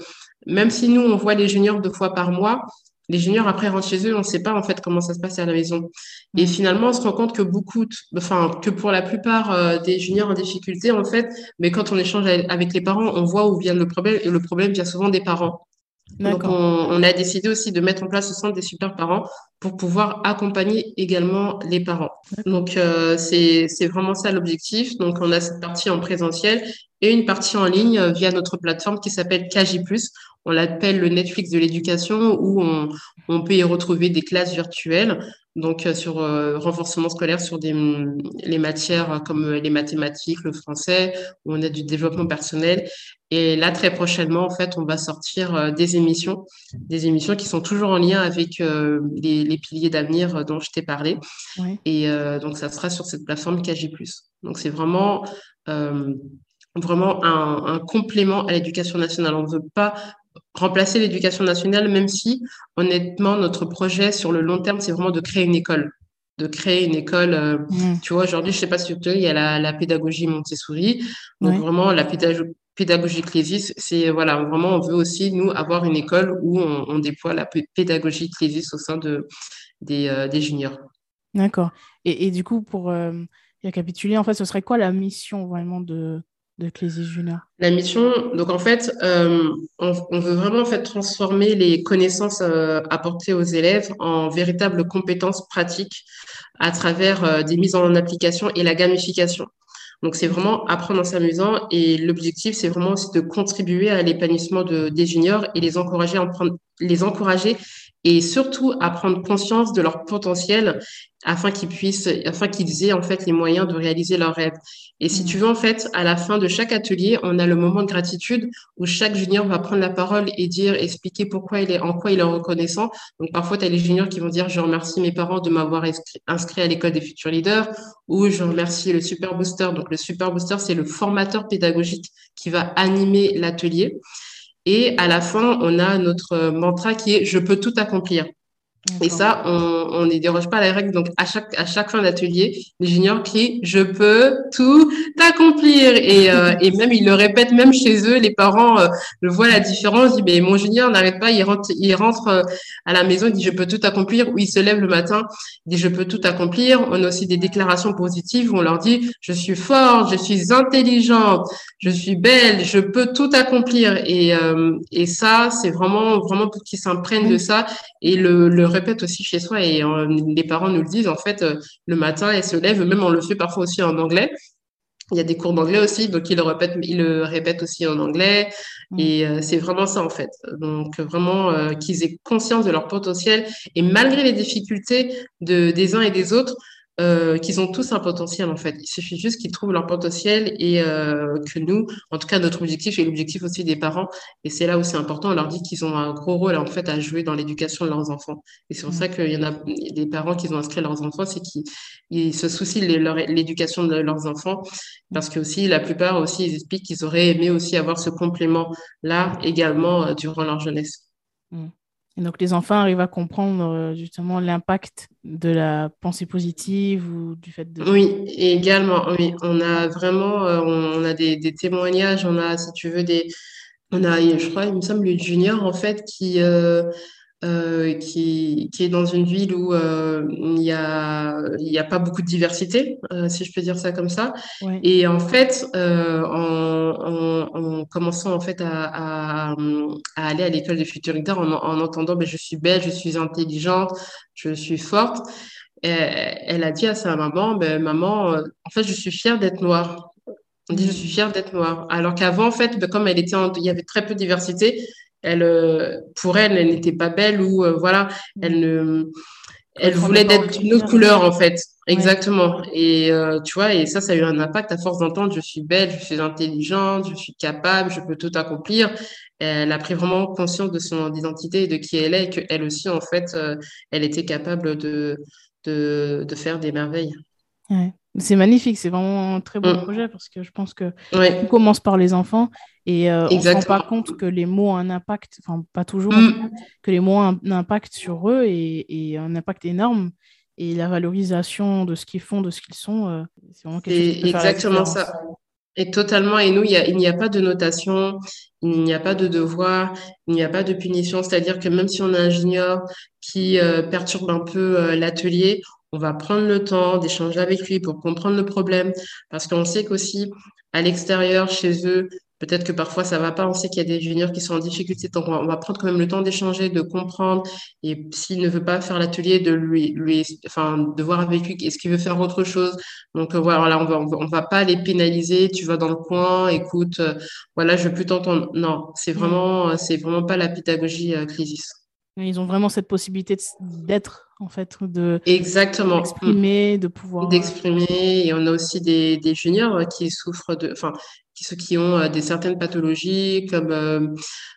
même si nous, on voit les juniors deux fois par mois, les juniors après rentrent chez eux, on ne sait pas en fait comment ça se passe à la maison. Et mm. finalement, on se rend compte que beaucoup, enfin que pour la plupart euh, des juniors en difficulté, en fait, mais quand on échange avec les parents, on voit où vient le problème et le problème vient souvent des parents. Donc on, a décidé aussi de mettre en place ce centre des super parents pour pouvoir accompagner également les parents. Donc euh, c'est vraiment ça l'objectif. Donc on a cette partie en présentiel et une partie en ligne euh, via notre plateforme qui s'appelle KJ+. On l'appelle le Netflix de l'éducation où on, on, peut y retrouver des classes virtuelles, donc euh, sur euh, renforcement scolaire sur des, les matières comme les mathématiques, le français, où on a du développement personnel. Et là, très prochainement, en fait, on va sortir euh, des émissions, des émissions qui sont toujours en lien avec les, les, piliers d'avenir dont je t'ai parlé. Et donc, ça sera sur cette plateforme KG+. Donc, c'est vraiment vraiment un, un, complément à l'éducation nationale. On ne veut pas remplacer l'éducation nationale, même si, honnêtement, notre projet sur le long terme, c'est vraiment de créer une école. De créer une école. Euh, mmh. Tu vois, aujourd'hui, je sais pas si tu il y a la, la pédagogie Montessori. Donc, vraiment, la pédagogie pédagogie Clésis, c'est voilà, vraiment, on veut aussi, nous, avoir une école où on, déploie la pédagogie Clésis au sein de, des, euh, des juniors. D'accord. Et, et, du coup, pour euh, récapituler, en fait, ce serait quoi la mission vraiment de, La mission, donc en fait, euh, on, veut vraiment en fait transformer les connaissances euh, apportées aux élèves en véritables compétences pratiques à travers euh, des mises en application et la gamification. Donc c'est vraiment apprendre en s'amusant et l'objectif c'est vraiment aussi de contribuer à l'épanouissement de, des juniors et les encourager à prendre, les encourager et surtout à prendre conscience de leur potentiel afin qu'ils puissent, afin qu'ils aient en fait les moyens de réaliser leurs rêves. Et si tu mm. veux, en fait, à la fin de chaque atelier, on a le moment de gratitude où chaque junior va prendre la parole et dire, expliquer pourquoi il est, en quoi il est reconnaissant. Donc, parfois, tu as les juniors qui vont dire, je remercie mes parents de m'avoir inscrit à l'école des futurs leaders ou je remercie le Super Booster. Donc, le Super Booster, c'est le formateur pédagogique qui va animer l'atelier. Et à la fin, on a notre mantra qui est, je peux tout accomplir. Et ça, on ne déroge pas à la règle. Donc, à chaque, à chaque fin d'atelier, les juniors crient « Je peux tout accomplir !» Et, euh, et même, ils le répètent même chez eux. Les parents euh, le voient la différence. Ils disent « Mais mon junior n'arrête pas. Il rentre, il rentre euh, à la maison. Il dit « Je peux tout accomplir !» Ou il se lève le matin. Il dit « Je peux tout accomplir !» On a aussi des déclarations positives où on leur dit « Je suis forte, je suis intelligente, je suis belle, je peux tout accomplir !» Et, et ça, c'est vraiment, vraiment pour qu'ils s'imprègnent de ça et le, le répète aussi chez soi et euh, les parents nous le disent, en fait, euh, le matin, elles se lèvent, même on le fait parfois aussi en anglais. Il y a des cours d'anglais aussi, donc ils le répètent, ils le répètent aussi en anglais. Mm. Et euh, c'est vraiment ça, en fait. Donc, vraiment, qu'ils aient conscience de leur potentiel. Et malgré les difficultés de, des uns et des autres, euh, qu'ils ont tous un potentiel en fait. Il suffit juste qu'ils trouvent leur potentiel et euh, que nous, en tout cas notre objectif et l'objectif aussi des parents, et c'est là où c'est important, on leur dit qu'ils ont un gros rôle en fait à jouer dans l'éducation de leurs enfants. Et c'est pour ça qu'il y en a des parents qui ont inscrit leurs enfants, c'est qu'ils se soucient de l'éducation de leurs enfants, parce que aussi la plupart aussi ils expliquent qu'ils auraient aimé aussi avoir ce complément là également euh, durant leur jeunesse. Mmh. Et donc les enfants arrivent à comprendre euh, justement l'impact de la pensée positive ou du fait de... Oui, également, oui. On a vraiment, euh, on a des, témoignages, on a, si tu veux, des... On a, je crois, il me semble, le junior, en fait, qui... Euh, euh, qui, qui, est dans une ville où euh, il n'y a, y a pas beaucoup de diversité, euh, si je peux dire ça comme ça. Et en fait, euh, en, en, en, commençant en fait à, à, à aller à l'école des futurs leaders, en, en entendant ben, je suis belle, je suis intelligente, je suis forte, elle, a dit à sa maman, ben, maman, en fait, je suis fière d'être noire. On dit, je suis fière d'être noire. Alors qu'avant, en fait, ben, comme elle était il y avait très peu de diversité, elle, euh, pour elle, elle n'était pas belle ou euh, voilà, elle ne, elle voulait d'être d'une autre couleur en fait. Exactement. Et euh, tu vois, et ça, ça a eu un impact à force d'entendre je suis belle, je suis intelligente, je suis capable, je peux tout accomplir. Elle a pris vraiment conscience de son identité et de qui elle est, et qu'elle aussi, en fait, elle était capable de, de, de faire des merveilles. Ouais. C'est magnifique, c'est vraiment un très bon mm. projet parce que je pense que on commence par les enfants et euh, on ne se rend pas compte que les mots ont un impact, enfin pas toujours, mm. que les mots ont un impact sur eux et, un impact énorme. Et la valorisation de ce qu'ils font, de ce qu'ils sont, euh, c'est vraiment quelque chose Exactement ça. Et totalement. Et nous, il n'y a, pas de notation, il n'y a pas de devoir, il n'y a pas de punition. C'est-à-dire que même si on a un junior qui euh, perturbe un peu l'atelier, on va prendre le temps d'échanger avec lui pour comprendre le problème, parce qu'on sait qu'aussi, à l'extérieur, chez eux, peut-être que parfois ça va pas, on sait qu'il y a des juniors qui sont en difficulté, donc on va prendre quand même le temps d'échanger, de comprendre, et s'il ne veut pas faire l'atelier, de lui, lui, enfin, de voir avec lui, est-ce qu'il veut faire autre chose. Donc euh, voilà, on va, on va, pas les pénaliser, tu vas dans le coin, écoute, euh, voilà, je veux plus t'entendre. Non, c'est vraiment, c'est vraiment pas la pédagogie euh, crisis. Ils ont vraiment cette possibilité d'être, en fait, de exactement d'exprimer, de pouvoir d'exprimer. Et on a aussi des, des juniors qui souffrent de, enfin, ceux qui ont des certaines pathologies comme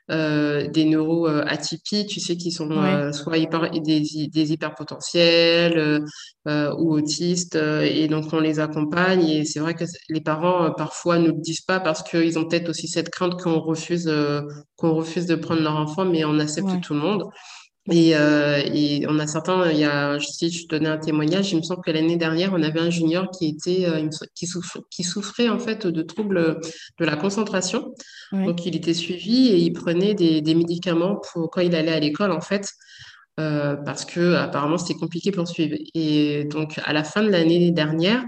des neuroatypies, tu sais, qui sont soit hyper, des, des hyperpotentiels ou autistes. et donc, on les accompagne. Et c'est vrai que les parents, parfois, ne le disent pas parce qu'ils ont peut-être aussi cette crainte qu'on refuse, qu'on refuse de prendre leur enfant, mais on accepte tout le monde. Et, euh, et, on a certains, il y a, si je donnais un témoignage, il me semble que l'année dernière, on avait un junior qui était, euh, qui, souffrait, qui souffrait en fait de troubles de la concentration. Donc il était suivi et il prenait des, des, médicaments pour quand il allait à l'école en fait, euh, parce que apparemment c'était compliqué pour suivre. Et donc à la fin de l'année dernière,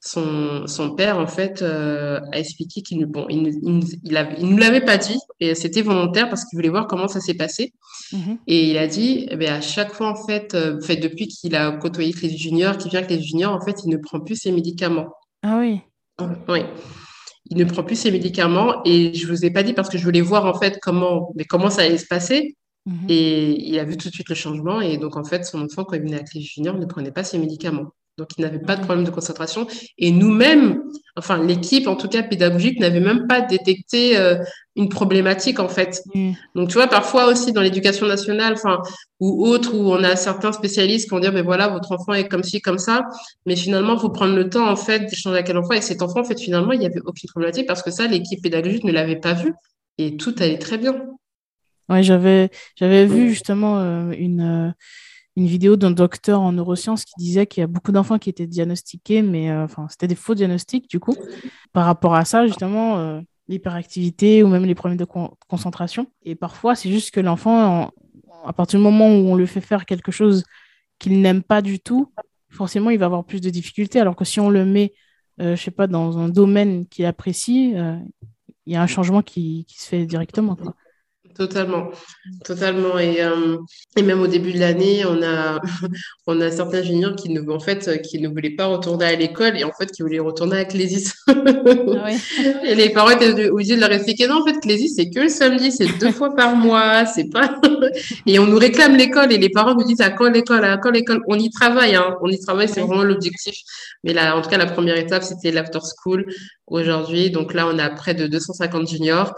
son, son, père, en fait, euh, a expliqué qu'il bon, il, il, il, nous l'avait pas dit, et c'était volontaire parce qu'il voulait voir comment ça s'est passé. Mm-hmm. Et il a dit, eh bien, à chaque fois, en fait, euh, fait depuis qu'il a côtoyé les juniors, qu'il vient avec les juniors, en fait, il ne prend plus ses médicaments. Ah oui. Oui. Il ne prend plus ses médicaments et je vous ai pas dit parce que je voulais voir en fait comment, mais comment ça allait se passer. Mm-hmm. Et il a vu tout de suite le changement et donc en fait son enfant quand il venait avec les juniors ne prenait pas ses médicaments. Donc, il n'avait pas de problème de concentration. Et nous-mêmes, enfin, l'équipe, en tout cas pédagogique, n'avait même pas détecté euh, une problématique, en fait. Mm. Donc, tu vois, parfois aussi dans l'éducation nationale, enfin, ou autre, où on a certains spécialistes qui vont dire, mais voilà, votre enfant est comme ci, comme ça. Mais finalement, il faut prendre le temps, en fait, d'échanger avec l'enfant. Et cet enfant, en fait, finalement, il n'y avait aucune problématique parce que ça, l'équipe pédagogique ne l'avait pas vu. Et tout allait très bien. Oui, j'avais, j'avais vu justement euh, une. Euh, une vidéo d'un docteur en neurosciences qui disait qu'il y a beaucoup d'enfants qui étaient diagnostiqués, mais euh, enfin, c'était des faux diagnostics du coup. Par rapport à ça, justement, euh, l'hyperactivité ou même les problèmes de concentration. Et parfois, c'est juste que l'enfant, à partir du moment où on lui fait faire quelque chose qu'il n'aime pas du tout, forcément, il va avoir plus de difficultés. Alors que si on le met, euh, je sais pas, dans un domaine qu'il apprécie, il y a un changement qui, qui se fait directement. Totalement, totalement. Et, euh, et même au début de l'année, on a, on a certains juniors qui ne, en fait, qui ne voulaient pas retourner à l'école et en fait qui voulaient retourner à Clésis. Ah et les parents étaient obligés de leur expliquer non, en fait, Clésis, c'est que le samedi, c'est deux fois par mois, c'est pas. et on nous réclame l'école et les parents nous disent à quand l'école, à quand l'école? On y travaille, hein, on y travaille, c'est vraiment l'objectif. Mais là, en tout cas, la première étape, c'était l'after school aujourd'hui. Donc là, on a près de 250 juniors.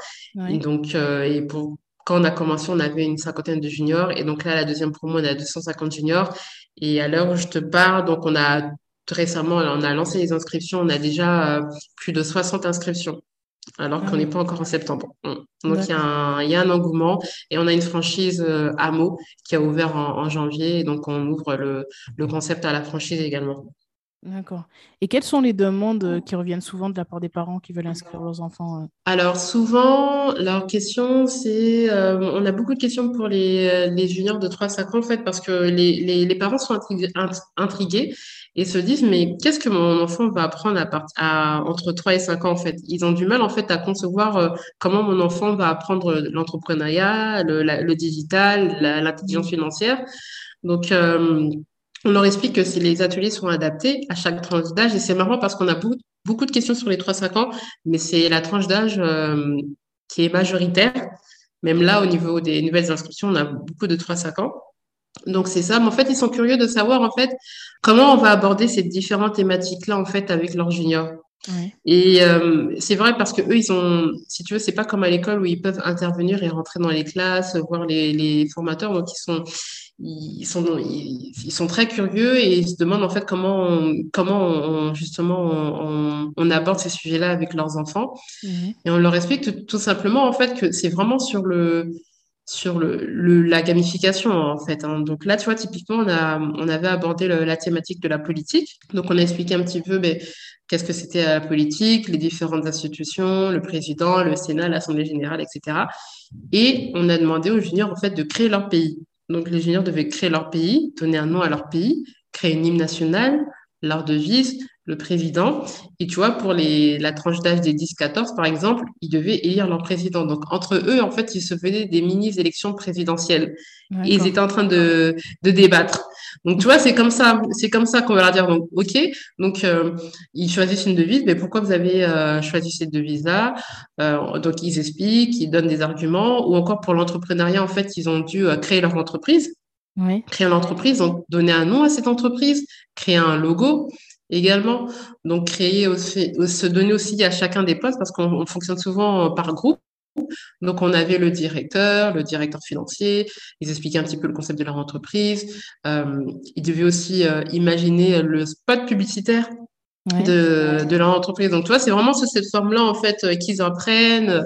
Et donc, euh, et pour quand on a commencé, on avait une cinquantaine de juniors. Et donc là, la deuxième promo, on a 250 juniors. Et à l'heure où je te parle, donc on a récemment, on a lancé les inscriptions. On a déjà euh, plus de 60 inscriptions. Alors qu'on n'est pas encore en septembre. Mm. Donc, il y, a un, y, a un engouement et on a une franchise euh, AMO qui a ouvert en, janvier. Et donc, on ouvre le, le concept à la franchise également. D'accord. Et quelles sont les demandes euh, qui reviennent souvent de la part des parents qui veulent inscrire leurs enfants euh? Alors souvent, leur question, c'est, euh, on a beaucoup de questions pour les, les juniors de 3 à 5 ans en fait, parce que les, les, les parents sont intrigués, et se disent, mais qu'est-ce que mon enfant va apprendre à, part, à entre 3 et 5 ans en fait? Ils ont du mal en fait à concevoir comment mon enfant va apprendre l'entrepreneuriat, le, le, digital, l'intelligence financière. Donc, on leur explique que si les ateliers sont adaptés à chaque tranche d'âge, et c'est marrant parce qu'on a beaucoup, beaucoup, de questions sur les 3-5 ans, mais c'est la tranche d'âge euh, qui est majoritaire. Même là, au niveau des nouvelles inscriptions, on a beaucoup de 3-5 ans. Donc c'est ça, mais en fait, ils sont curieux de savoir en fait comment on va aborder ces différentes thématiques-là en fait avec leurs juniors. Et euh, c'est vrai parce que eux, ils ont, si tu veux, c'est pas comme à l'école où ils peuvent intervenir et rentrer dans les classes, voir les, les formateurs. Donc ils sont, ils sont, ils, sont très curieux et ils se demandent en fait comment, on, comment on, justement on, on, aborde ces sujets-là avec leurs enfants. Et on leur explique tout, simplement en fait que c'est vraiment sur le sur le, le, la gamification en fait. Hein. Donc là, tu vois, typiquement, on, a, on avait abordé la thématique de la politique. Donc on a expliqué un petit peu mais, ben, qu'est-ce que c'était la politique, les différentes institutions, le président, le Sénat, l'Assemblée générale, etc. Et on a demandé aux juniors en fait de créer leur pays. Donc, les juniors devaient créer leur pays, donner un nom à leur pays, créer une hymne nationale, leur devise, le président. Et tu vois, pour les, la tranche d'âge des 10-14, par exemple, ils devaient élire leur président. Donc, entre eux, en fait, ils se faisaient des mini-élections présidentielles. Et ils étaient en train de, de débattre. Donc, tu vois, c'est comme ça, c'est comme ça qu'on va leur dire. Donc, OK. Donc, euh, ils choisissent une devise. Mais pourquoi vous avez euh, choisi cette devise-là? Euh, Donc, ils expliquent, ils donnent des arguments. Ou encore pour l'entrepreneuriat, en fait, ils ont dû créer leur entreprise. Créer une entreprise, donc donner un nom à cette entreprise, créer un logo. Également. Donc, créer aussi, se donner aussi à chacun des postes parce qu'on fonctionne souvent par groupe. Donc, on avait le directeur, le directeur financier, ils expliquaient un petit peu le concept de leur entreprise. Euh, ils devaient aussi euh, imaginer le spot publicitaire de, de, leur entreprise. Donc, tu vois, c'est vraiment cette forme-là, en fait, euh, qu'ils apprennent,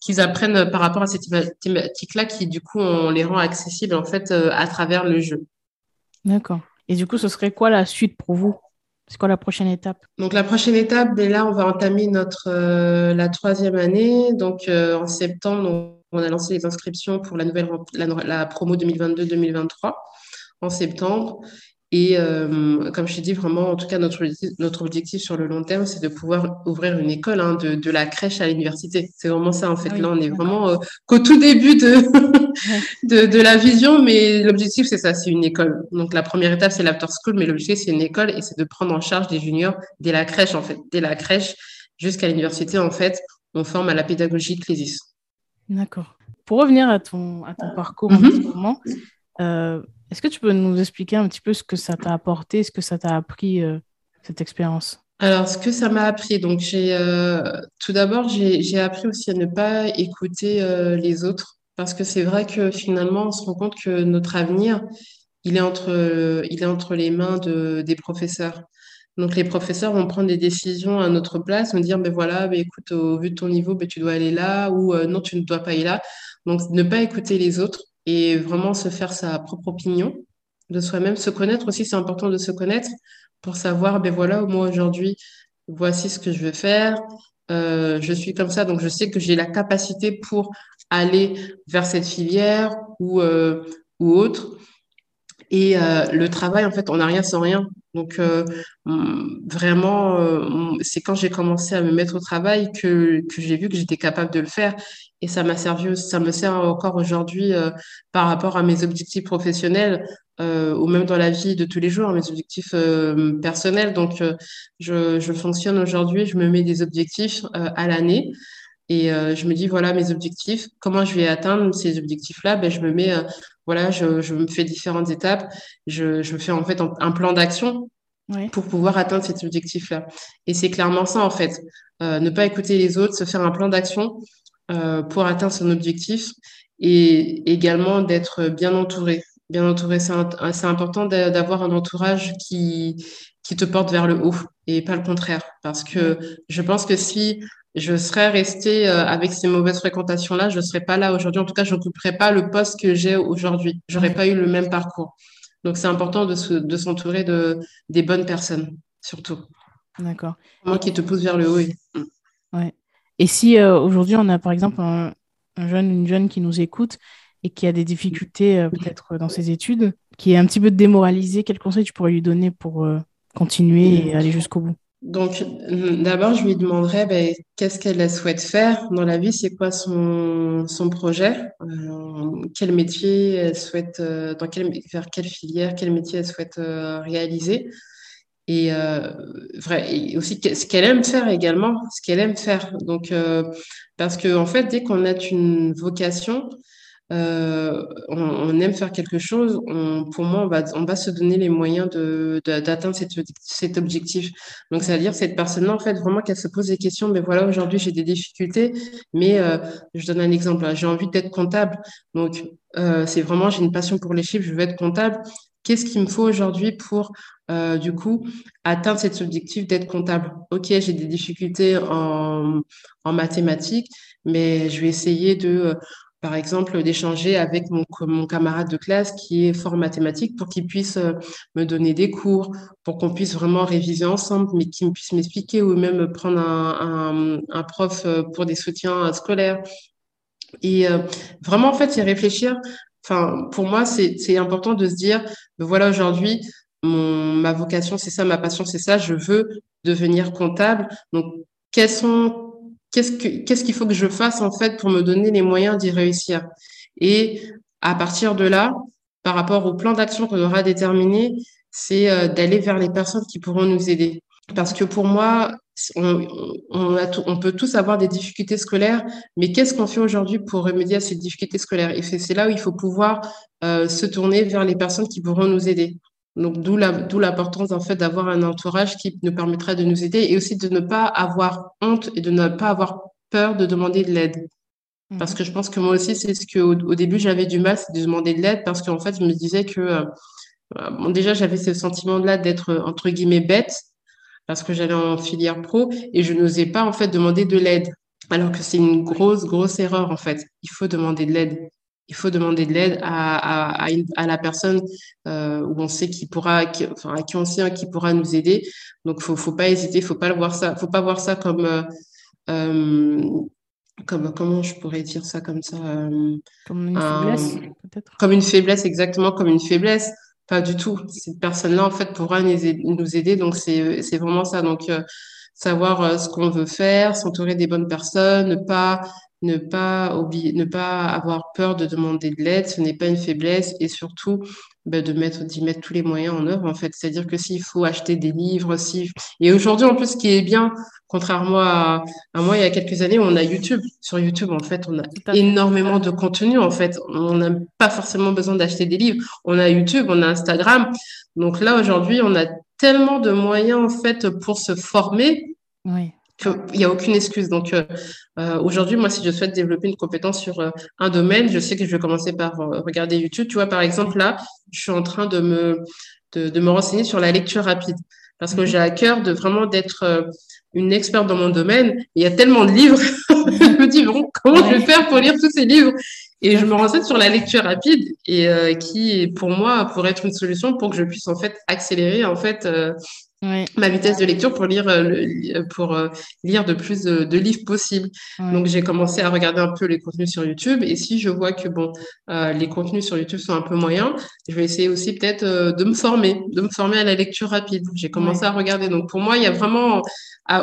qu'ils apprennent par rapport à cette thématique-là, qui, du coup, on les rend accessibles, en fait, à travers le jeu. D'accord. Et du coup, ce serait quoi la suite pour vous? C'est quoi la prochaine étape? Donc la prochaine étape, là, on va entamer notre euh, la troisième année. Donc euh, en septembre, on, a lancé les inscriptions pour la nouvelle la promo 2022-2023 en septembre. Et euh, comme je t'ai dit, vraiment, en tout cas, notre, notre objectif sur le long terme, c'est de pouvoir ouvrir une école, hein, de, de, la crèche à l'université. C'est vraiment ça, en fait. Ah Là, on est vraiment euh, qu'au tout début de, de, de, la vision, mais l'objectif, c'est ça, c'est une école. Donc, la première étape, c'est l'after school, mais l'objectif, c'est une école et c'est de prendre en charge des juniors dès la crèche, en fait. Dès la crèche jusqu'à l'université, en fait, on forme à la pédagogie Clésis. D'accord. Pour revenir à ton, à ton parcours en ce moment, euh, est-ce que tu peux nous expliquer un petit peu ce que ça t'a apporté, ce que ça t'a appris, euh, cette expérience? Alors, ce que ça m'a appris, donc j'ai euh, tout d'abord, j'ai appris aussi à ne pas écouter euh, les autres, parce que c'est vrai que finalement, on se rend compte que notre avenir, il est entre, il est entre les mains de, des professeurs. Donc, les professeurs vont prendre des décisions à notre place, vont dire, ben voilà, ben écoute, au vu de ton niveau, ben, tu dois aller là, ou non, tu ne dois pas aller là. Donc, ne pas écouter les autres et vraiment se faire sa propre opinion de soi-même. Se connaître aussi, c'est important de se connaître pour savoir, ben voilà, moi aujourd'hui, voici ce que je veux faire. Euh, je suis comme ça, donc je sais que j'ai la capacité pour aller vers cette filière ou, euh, ou autre. Et euh, le travail, en fait, on n'a rien sans rien. Donc, euh, vraiment, euh, c'est quand j'ai commencé à me mettre au travail que, que j'ai vu que j'étais capable de le faire. Et ça m'a servi, ça me sert encore aujourd'hui par rapport à mes objectifs professionnels ou même dans la vie de tous les jours, mes objectifs personnels. Donc, je, je fonctionne aujourd'hui, je me mets des objectifs à l'année. Et je me dis, voilà mes objectifs. Comment je vais atteindre ces objectifs-là? Ben, Je me mets voilà, je, je, me fais différentes étapes. Je, je fais en fait un, plan d'action pour pouvoir atteindre cet objectif-là. Et c'est clairement ça, en fait. Euh, ne pas écouter les autres, se faire un plan d'action euh, pour atteindre son objectif et également d'être bien entouré. Bien entouré, c'est important d'avoir un entourage qui, qui te porte vers le haut et pas le contraire. Parce que je pense que si je serais restée euh, avec ces mauvaises fréquentations-là, je ne serais pas là aujourd'hui. En tout cas, je n'occuperais pas le poste que j'ai aujourd'hui. Je n'aurais pas eu le même parcours. Donc, c'est important de, s'entourer de, des bonnes personnes, surtout. D'accord. Moi qui te pousse vers le haut. Et, ouais. Et si euh, aujourd'hui, on a par exemple un, jeune, une jeune qui nous écoute et qui a des difficultés euh, peut-être dans ses études, qui est un petit peu démoralisé, quel conseil tu pourrais lui donner pour continuer et aller jusqu'au bout? Donc, d'abord, je lui demanderais ben, qu'est-ce qu'elle souhaite faire dans la vie, c'est quoi son, son projet, euh, quel métier elle souhaite, euh, dans quel, vers quelle filière, quel métier elle souhaite euh, réaliser? Et, vrai, et aussi ce qu'elle aime faire également, ce qu'elle aime faire. Donc, parce que en fait, dès qu'on a une vocation, euh, on, aime faire quelque chose, pour moi, on va, on va se donner les moyens d'atteindre de, cet, objectif. Donc, c'est-à-dire cette personne-là, en fait, vraiment qu'elle se pose des questions, mais voilà, aujourd'hui, j'ai des difficultés, mais euh, je donne un exemple, j'ai envie d'être comptable. Donc, euh, c'est vraiment, j'ai une passion pour les chiffres, je veux être comptable. Qu'est-ce qu'il me faut aujourd'hui pour, du coup, atteindre cet objectif d'être comptable? Ok, j'ai des difficultés en, en mathématiques, mais je vais essayer de par exemple, d'échanger avec mon, camarade de classe qui est fort mathématique pour qu'il puisse euh, me donner des cours, pour qu'on puisse vraiment réviser ensemble, mais qu'il puisse m'expliquer ou même prendre un, prof euh, pour des soutiens scolaires. Et euh, vraiment, en fait, y réfléchir. Enfin, pour moi, c'est important de se dire, ben voilà, aujourd'hui, ma vocation, c'est ça, ma passion, c'est ça, je veux devenir comptable. Donc, qu'est-ce qu'il faut que je fasse en fait pour me donner les moyens d'y réussir? Et à partir de là, par rapport au plan d'action qu'on aura déterminé, c'est euh, d'aller vers les personnes qui pourront nous aider. Parce que pour moi, on, on, peut tous avoir des difficultés scolaires, mais qu'est-ce qu'on fait aujourd'hui pour remédier à ces difficultés scolaires? Et c'est là où il faut pouvoir euh, se tourner vers les personnes qui pourront nous aider. Donc, d'où l'importance, en fait, d'avoir un entourage qui nous permettra de nous aider et aussi de ne pas avoir honte et de ne pas avoir peur de demander de l'aide. Parce mhm. que je pense que moi aussi, c'est ce que au, début, j'avais du mal, c'est de demander de l'aide parce qu'en fait, je me disais que, euh, bon, déjà, j'avais ce sentiment-là d'être, entre guillemets, bête parce que j'allais en filière pro et je n'osais pas, en fait, demander de l'aide. Alors que c'est une grosse, grosse erreur, en fait. Il faut demander de l'aide il faut demander de l'aide à, à, à, la personne euh, où on sait qui pourra, qui, enfin à qui on sait qui pourra nous aider. Donc faut faut pas hésiter, faut pas le voir ça, faut pas voir ça comme euh, euh comme comment je pourrais dire ça comme ça euh, comme une faiblesse peut-être comme une faiblesse exactement comme une faiblesse pas du tout. Cette personne là en fait pourra nous aider donc c'est vraiment ça. Donc euh, savoir ce qu'on veut faire s'entourer des bonnes personnes ne pas ne pas ne pas avoir peur de demander de l'aide, ce n'est pas une faiblesse. Et surtout ben, de mettre d'y mettre tous les moyens en œuvre en fait. C'est-à-dire que s'il faut acheter des livres, si et aujourd'hui en plus ce qui est bien, contrairement à, à moi il y a quelques années, on a YouTube. Sur YouTube en fait, on a énormément de contenu en fait. On n'a pas forcément besoin d'acheter des livres. On a YouTube, on a Instagram. Donc là aujourd'hui, on a tellement de moyens en fait pour se former. Oui il n'y a aucune excuse. Donc, euh, euh, aujourd'hui, moi, si je souhaite développer une compétence sur euh, un domaine, je sais que je vais commencer par regarder YouTube. Tu vois, par exemple, là, je suis en train de me, de, me renseigner sur la lecture rapide parce que mhm. j'ai à cœur de vraiment d'être une experte dans mon domaine. Il y a tellement de livres. je me dis, bon, comment je vais faire pour lire tous ces livres? Et je me renseigne sur la lecture rapide et qui, pour moi, pourrait être une solution pour que je puisse, en fait, accélérer, en fait, ma vitesse de lecture pour lire, euh, euh, pour euh, lire de plus de, livres possible. Donc, j'ai commencé à regarder un peu les contenus sur YouTube. Et si je vois que bon, les contenus sur YouTube sont un peu moyens, je vais essayer aussi peut-être de me former, de me former à la lecture rapide. J'ai commencé à regarder. Donc, pour moi, il y a vraiment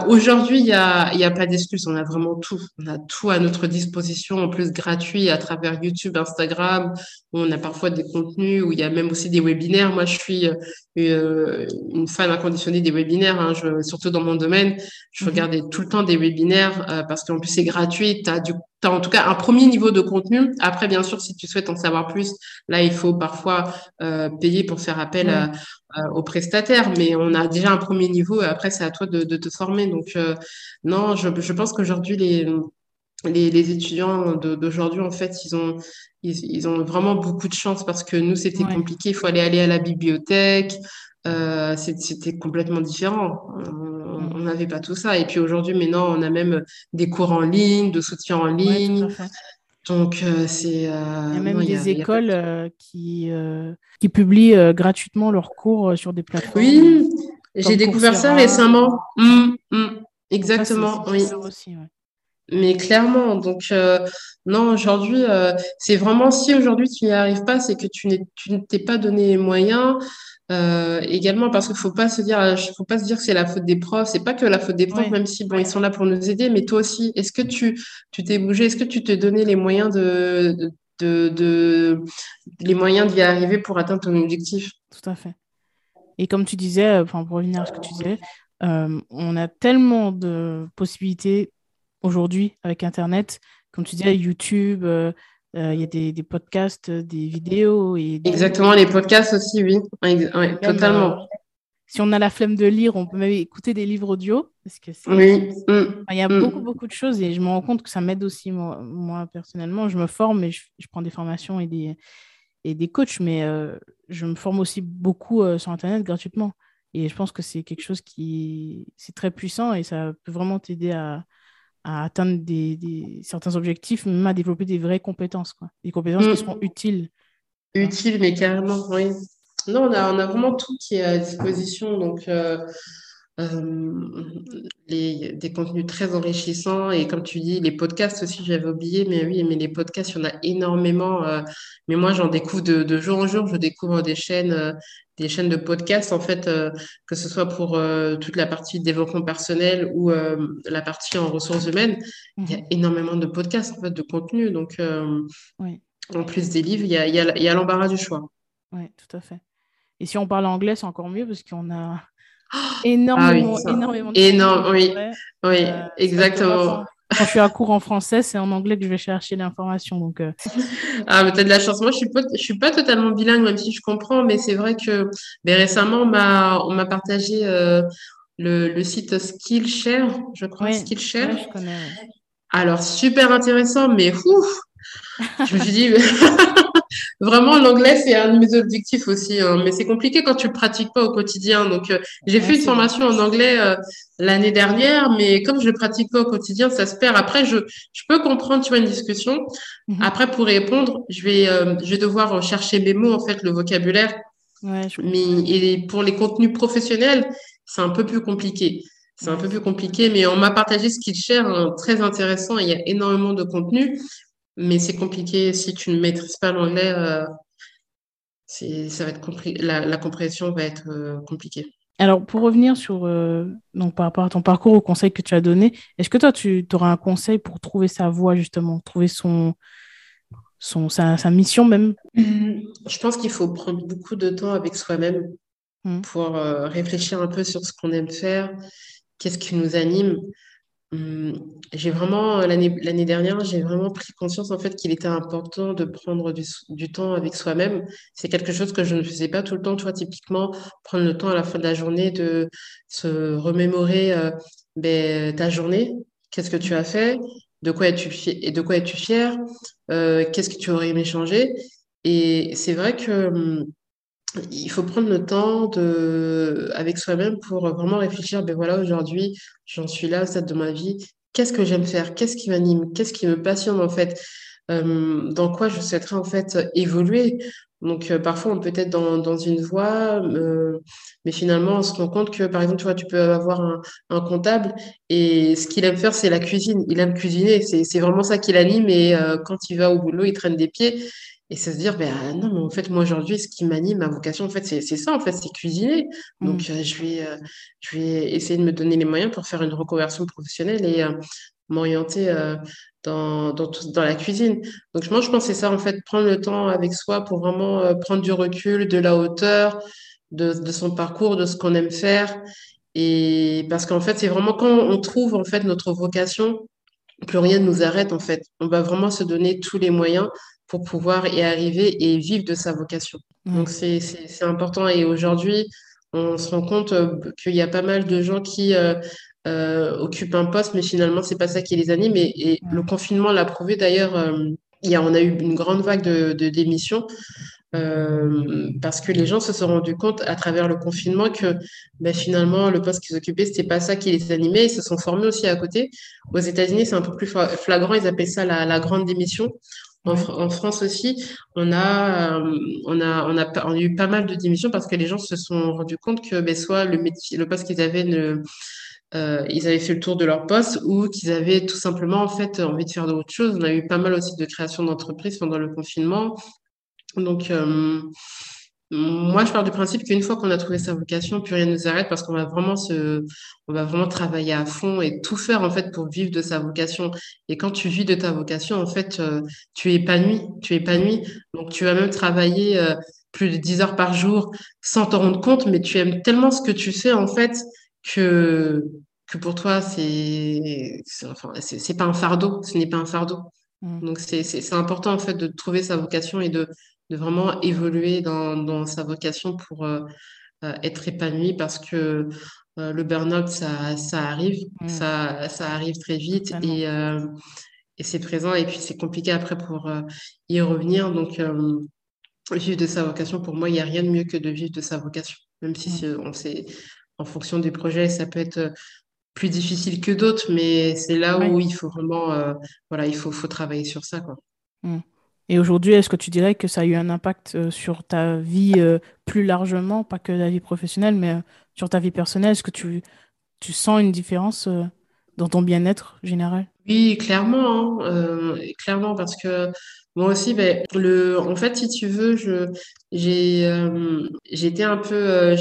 aujourd'hui, il n'y a, y a pas d'excuse. On a vraiment tout. On a tout à notre disposition, en plus gratuit à travers YouTube, Instagram. Où on a parfois des contenus où il y a même aussi des webinaires. Moi, je suis une fan des webinaires, hein. je, surtout dans mon domaine. Je mhm. regardais tout le temps des webinaires euh, parce qu'en plus c'est gratuit. Tu as, en tout cas un premier niveau de contenu. Après, bien sûr, si tu souhaites en savoir plus, là, il faut parfois euh, payer pour faire appel à, euh, aux prestataires, mais on a déjà un premier niveau et après c'est à toi de, te former. Donc euh, non, je, pense qu'aujourd'hui les, les, étudiants d'aujourd'hui en fait ils ont ils, ont vraiment beaucoup de chance parce que nous c'était compliqué, il faut aller aller à la bibliothèque, euh, c'était complètement différent. On n'avait pas tout ça. Et puis aujourd'hui, maintenant, on a même des cours en ligne, de soutien en ligne. Donc, euh, c'est. Euh, il y a même des écoles euh, qui, qui publient gratuitement leurs cours sur des plateformes. Oui, j'ai découvert ça récemment. Mmh, mmh, exactement, oui. Mais clairement, donc non, aujourd'hui, c'est vraiment si aujourd'hui tu n'y arrives pas, c'est que tu ne t'es pas donné les moyens. Euh, également parce qu'il faut pas se dire, faut pas se dire que c'est la faute des profs. C'est pas que la faute des profs, même si bon, ils sont là pour nous aider, mais toi aussi, est-ce que tu, tu t'es bougé, est-ce que tu te donnais les moyens de, de, de, les moyens d'y arriver pour atteindre ton objectif? Tout à fait. Et comme tu disais, euh, enfin pour revenir à ce que tu disais, euh, on a tellement de possibilités aujourd'hui avec Internet, comme tu disais, YouTube. Euh, il y a des, des, podcasts, des vidéos. Et Exactement, les podcasts aussi, oui, totalement. Euh, si on a la flemme de lire, on peut même écouter des livres audio. Parce que oui. Mm. il y a mm. beaucoup, beaucoup de choses et je me rends compte que ça m'aide aussi, moi, personnellement. Je me forme et je, prends des formations et des, et des coachs, mais euh, je me forme aussi beaucoup sur Internet gratuitement. Et je pense que c'est quelque chose qui c'est très puissant et ça peut vraiment t'aider à, à atteindre des, certains objectifs, même à développer des vraies compétences, quoi. des compétences qui mm. seront utiles. Utiles, mais carrément, oui. Non, on a, on a vraiment tout qui est à disposition. Donc, euh, euh, les, des contenus très enrichissants et comme tu dis, les podcasts aussi, j'avais oublié, mais oui, mais les podcasts, il y en a énormément. Euh, mais moi, j'en découvre de, jour en jour, je découvre des chaînes, euh, des chaînes de podcasts, en fait, que ce soit pour toute la partie développement personnel ou la partie en ressources humaines. Il y a mhm. énormément de podcasts, en fait, de contenu. Donc, en plus des livres, il y a, il y a l'embarras du choix. Oui, tout à fait. Et si on parle anglais, c'est encore mieux parce qu'on a énormément, ah oui, énormément Énorme, oui, oui, euh, exactement. quand je suis à court en français, c'est en anglais que je vais chercher l'information. Donc, euh. Ah, mais t'as de la chance. Moi, je suis pas, je suis pas totalement bilingue, même si je comprends, mais c'est vrai que mais récemment, on m'a, on m'a partagé euh, le, le, site Skillshare, je crois, Skillshare. je connais, Alors, super intéressant, mais ouf, je me suis dit, vraiment, l'anglais, c'est un de mes objectifs aussi. Hein. mais c'est compliqué quand tu le pratiques pas au quotidien. Donc, euh, j'ai fait une formation en anglais euh, l'année dernière, mais comme je le pratique pas au quotidien, ça se perd. Après, je, je peux comprendre, tu vois, une discussion. Mhm. Après, pour répondre, je vais, euh, je vais devoir chercher mes mots, en fait, le vocabulaire. Ouais, mais et pour les contenus professionnels, c'est un peu plus compliqué. C'est un peu plus compliqué, mais on m'a partagé ce qu'il cherche, hein, très intéressant. Il y a énormément de contenu mais c'est compliqué si tu ne maîtrises pas l'anglais. Euh, ça va être la, la, compréhension va être euh, compliquée. Alors, pour revenir sur, euh, donc, par rapport à ton parcours, au conseil que tu as donné, est-ce que toi, tu auras un conseil pour trouver sa voie, justement, trouver son, son, sa, sa mission même? Je pense qu'il faut prendre beaucoup de temps avec soi-même mmh. pour réfléchir un peu sur ce qu'on aime faire, qu'est-ce qui nous anime. Hum, j'ai vraiment, l'année, l'année dernière, j'ai vraiment pris conscience en fait qu'il était important de prendre du, du temps avec soi-même. C'est quelque chose que je ne faisais pas tout le temps. Tu vois, typiquement, prendre le temps à la fin de la journée de se remémorer euh, ben, ta journée, qu'est-ce que tu as fait, de quoi es-tu et de quoi es-tu fier, euh, qu'est-ce que tu aurais aimé changer? Et c'est vrai que hum, il faut prendre le temps de, avec soi-même pour vraiment réfléchir, ben voilà, aujourd'hui, j'en suis là, au stade de ma vie, qu'est-ce que j'aime faire, qu'est-ce qui m'anime, qu'est-ce qui me passionne en fait, euh, dans quoi je souhaiterais en fait évoluer? Donc euh, parfois on peut être dans, une voie, euh, mais finalement on se rend compte que par exemple tu peux avoir un, un comptable et ce qu'il aime faire c'est la cuisine, il aime cuisiner, c'est vraiment ça qui l'anime et quand il va au boulot il traîne des pieds et se dire, ben ah non, mais en fait, moi aujourd'hui, ce qui m'anime, ma vocation, en fait, c'est ça, en fait, c'est cuisiner. Donc, mmh. euh, je, vais, euh, je vais essayer de me donner les moyens pour faire une reconversion professionnelle et euh, m'orienter dans, dans, dans, la cuisine. Donc, moi, je pense que c'est ça, en fait, prendre le temps avec soi pour vraiment prendre du recul, de la hauteur, de, de son parcours, de ce qu'on aime faire. Et parce qu'en fait, c'est vraiment quand on trouve, en fait, notre vocation, plus rien ne nous arrête, en fait. On va vraiment se donner tous les moyens pour pouvoir y arriver et vivre de sa vocation. Donc c'est important et aujourd'hui, on se rend compte euh, qu'il y a pas mal de gens qui euh, euh, occupent un poste, mais finalement, c'est pas ça qui les anime. Et, le confinement l'a prouvé d'ailleurs. il y a, on a eu une grande vague de, de démissions parce que les gens se sont rendus compte à travers le confinement que ben, finalement, le poste qu'ils occupaient, c'était pas ça qui les animait. Ils se sont formés aussi à côté. Aux États-Unis, c'est un peu plus flagrant. Ils appellent ça la, la grande démission. En, France aussi, on a, euh, on, a, on, a, on a eu pas mal de démissions parce que les gens se sont rendus compte que ben, soit le, métier, le poste qu'ils avaient, ne, euh, ils avaient fait le tour de leur poste ou qu'ils avaient tout simplement en fait envie de faire d'autres choses. On a eu pas mal aussi de création d'entreprises pendant le confinement. Donc, euh, moi, je pars du principe qu'une fois qu'on a trouvé sa vocation, plus rien ne nous arrête parce qu'on va vraiment se, on va vraiment travailler à fond et tout faire en fait pour vivre de sa vocation. Et quand tu vis de ta vocation, en fait, euh, tu es épanoui, tu es épanoui. Donc, tu vas même travailler euh, plus de 10 heures par jour sans t'en rendre compte, mais tu aimes tellement ce que tu fais en fait que que pour toi, c'est, enfin, c'est pas un fardeau, ce n'est pas un fardeau. Mmh. Donc, c'est important en fait de trouver sa vocation et de de vraiment évoluer dans, dans sa vocation pour euh, euh, être épanoui parce que euh, le burn-out, ça, ça arrive, mmh. ça, ça arrive très vite et, et c'est présent et puis c'est compliqué après pour y revenir. Donc, vivre de sa vocation, pour moi, il n'y a rien de mieux que de vivre de sa vocation, même si mmh. on sait, en fonction des projets, ça peut être plus difficile que d'autres, mais c'est là où il faut vraiment, voilà, il faut, faut travailler sur ça, quoi. Mmh. Et aujourd'hui, est-ce que tu dirais que ça a eu un impact euh, sur ta vie euh, plus largement, pas que la vie professionnelle, mais euh, sur ta vie personnelle? Est-ce que tu, tu sens une différence dans ton bien-être général? Oui, clairement, hein, clairement, parce que moi aussi, ben, le, en fait, si tu veux, j'ai, j'étais un peu,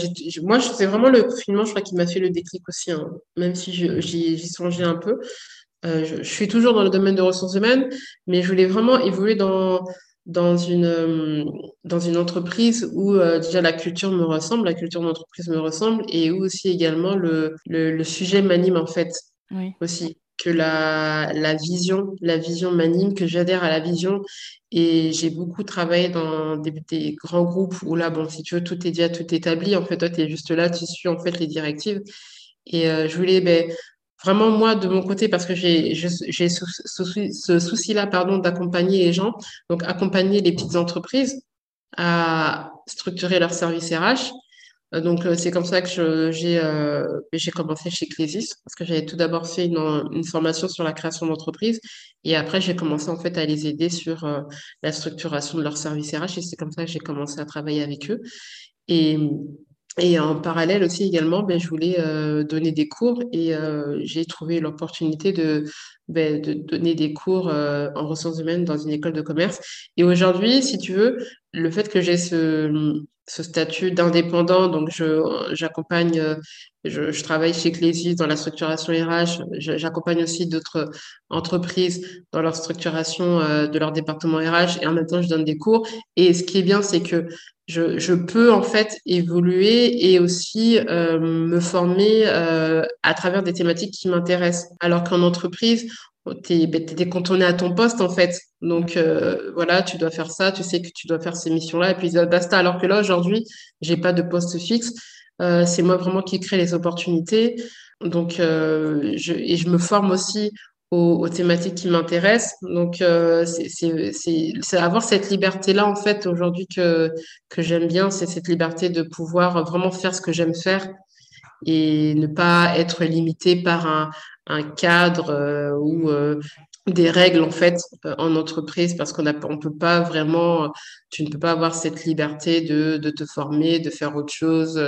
moi, c'est vraiment le confinement, je crois, qui m'a fait le déclic aussi, hein, même si j'y songeais un peu. Euh, je, suis toujours dans le domaine de ressources humaines, mais je voulais vraiment évoluer dans, dans, une, euh, dans une entreprise où euh, déjà la culture me ressemble, la culture d'entreprise me ressemble, et où aussi également le, le, le sujet m'anime en fait oui. aussi. que la, la vision, la vision m'anime, que j'adhère à la vision. Et j'ai beaucoup travaillé dans des, grands groupes où là, bon, si tu veux, tout est déjà tout établi. En fait, toi, tu es juste là, tu suis en fait les directives. Et euh, je voulais ben, vraiment, moi, de mon côté, parce que j'ai ce, ce souci-là, pardon, d'accompagner les gens, donc accompagner les petites entreprises à structurer leur service RH euh, donc, euh, c'est comme ça que j'ai euh, j'ai commencé chez Clésis, parce que j'avais tout d'abord fait une, formation sur la création d'entreprise, et après, j'ai commencé en fait à les aider sur la structuration de leur service RH, et c'est comme ça que j'ai commencé à travailler avec eux. Et, et en parallèle aussi également, ben, je voulais donner des cours, et j'ai trouvé l'opportunité de, ben, donner des cours en ressources humaines dans une école de commerce. Et aujourd'hui, si tu veux, le fait que j'ai ce statut d'indépendant. Donc, j'accompagne, euh, je, je, travaille chez Clésis dans la structuration RH. J'accompagne aussi d'autres entreprises dans leur structuration euh, de leur département RH et en même temps, je donne des cours. Et ce qui est bien, c'est que je, je, peux en fait évoluer et aussi euh, me former à travers des thématiques qui m'intéressent. Alors qu'en entreprise, tu es, ben, es, à ton poste en fait. Donc euh, voilà, tu dois faire ça, tu sais que tu dois faire ces missions-là et puis basta. Alors que là aujourd'hui, j'ai pas de poste fixe. Euh, c'est moi vraiment qui crée les opportunités. Donc euh, je, et je me forme aussi aux, thématiques qui m'intéressent. Donc c'est avoir cette liberté-là en fait aujourd'hui que que j'aime bien, c'est cette liberté de pouvoir vraiment faire ce que j'aime faire et ne pas être limité par un, un cadre euh, ou euh, des règles en fait euh, en entreprise parce qu'on on peut pas vraiment tu ne peux pas avoir cette liberté de, de te former de faire autre chose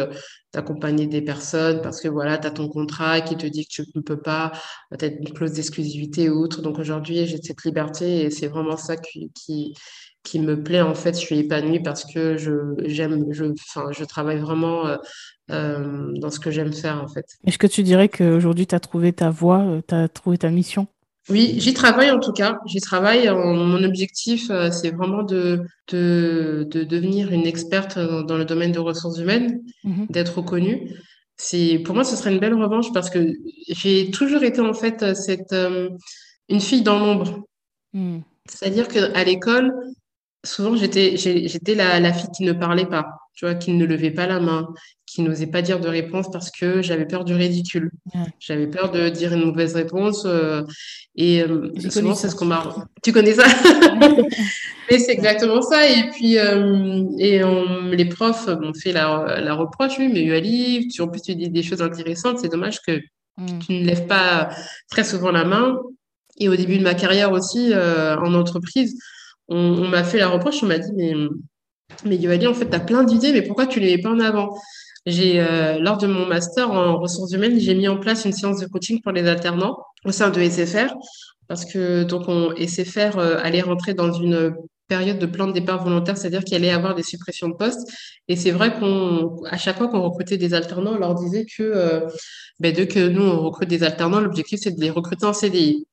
d'accompagner des personnes parce que voilà tu as ton contrat qui te dit que tu ne peux pas peut-être une clause d'exclusivité ou autre. Donc aujourd'hui j'ai cette liberté et c'est vraiment ça qui, me plaît en fait. Je suis épanouie parce que je j'aime je travaille vraiment euh, dans ce que j'aime faire en fait. Est-ce que tu dirais qu'aujourd'hui tu as trouvé ta voie, euh, tu as trouvé ta mission? Oui, j'y travaille en tout cas. J'y travaille. Mon objectif, euh, c'est vraiment de, de, de, devenir une experte dans le domaine des ressources humaines, mhm. d'être reconnue. C'est, pour moi, ce serait une belle revanche parce que j'ai toujours été en fait cette, une fille dans l'ombre. Hmm. C'est-à-dire qu'à l'école, souvent j'étais, j'étais la, la fille qui ne parlait pas, tu vois, qui ne levait pas la main, qui n'osait pas dire de réponse parce que j'avais peur du ridicule. J'avais peur de dire une mauvaise réponse. Euh, et euh, souvent, c'est ce qu'on m'a. Tu connais ça? Mais c'est exactement ça. Et puis, euh, et les profs m'ont fait la, la, reproche oui, mais Ali, tu, en plus, tu dis des choses intéressantes. C'est dommage que mm. tu ne lèves pas très souvent la main. Et au début de ma carrière aussi, en entreprise, on, on m'a fait la reproche. On m'a dit, mais. Mais Yoali, en fait, tu as plein d'idées, mais pourquoi tu ne les mets pas en avant? J'ai, euh, lors de mon master en ressources humaines, j'ai mis en place une séance de coaching pour les alternants au sein de SFR parce que donc on, SFR euh, allait rentrer dans une période de plan de départ volontaire, c'est-à-dire qu'il allait avoir des suppressions de postes. Et c'est vrai qu'on, à chaque fois qu'on recrutait des alternants, on leur disait que, euh, ben, dès que nous on recrute des alternants, l'objectif c'est de les recruter en CDI.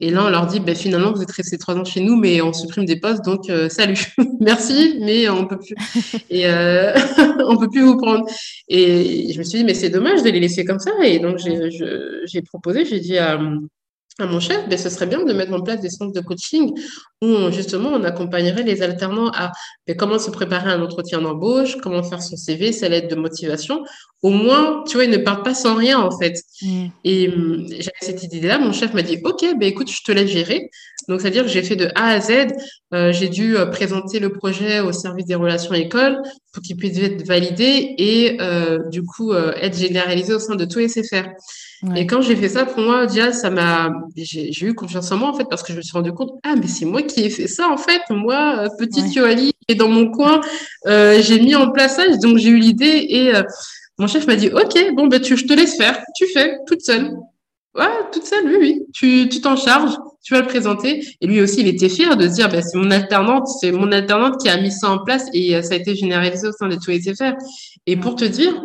Et là, on leur dit, ben, finalement, vous êtes restés trois ans chez nous, mais on supprime des postes, donc euh, salut, merci, mais on peut plus, et euh, on peut plus vous prendre. Et je me suis dit, mais c'est dommage de les laisser comme ça. Et donc, j'ai proposé, j'ai dit à, à mon chef, ben, ce serait bien de mettre en place des centres de coaching où justement on accompagnerait les alternants à ben, comment se préparer à un entretien d'embauche, comment faire son CV, sa lettre de motivation. Au moins, tu vois, ils ne partent pas sans rien en fait. Et hum, j'avais cette idée-là, mon chef m'a dit, OK, ben, écoute, je te laisse gérer. Donc, c'est-à-dire que j'ai fait de A à Z, euh, j'ai dû euh, présenter le projet au service des relations écoles pour qu'il puisse être validé et euh, du coup être généralisé au sein de tout SFR. Et quand j'ai fait ça, pour moi, déjà, ça m'a, j'ai eu confiance en moi, en fait, parce que je me suis rendu compte, ah, mais c'est moi qui ai fait ça, en fait. Moi, euh, petite ouais. Yoali, qui est dans mon coin, euh, j'ai mis en place ça, donc j'ai eu l'idée et euh, mon chef m'a dit, OK, bon, ben, tu, je te laisse faire, tu fais, toute seule. Ouais, toute seule, oui, oui. Tu, tu t'en charges, tu vas le présenter. Et lui aussi, il était fier de se dire, ben, c'est mon alternante, c'est mon alternante qui a mis ça en place et ça a été généralisé au sein de tous les SFR. Et pour te dire,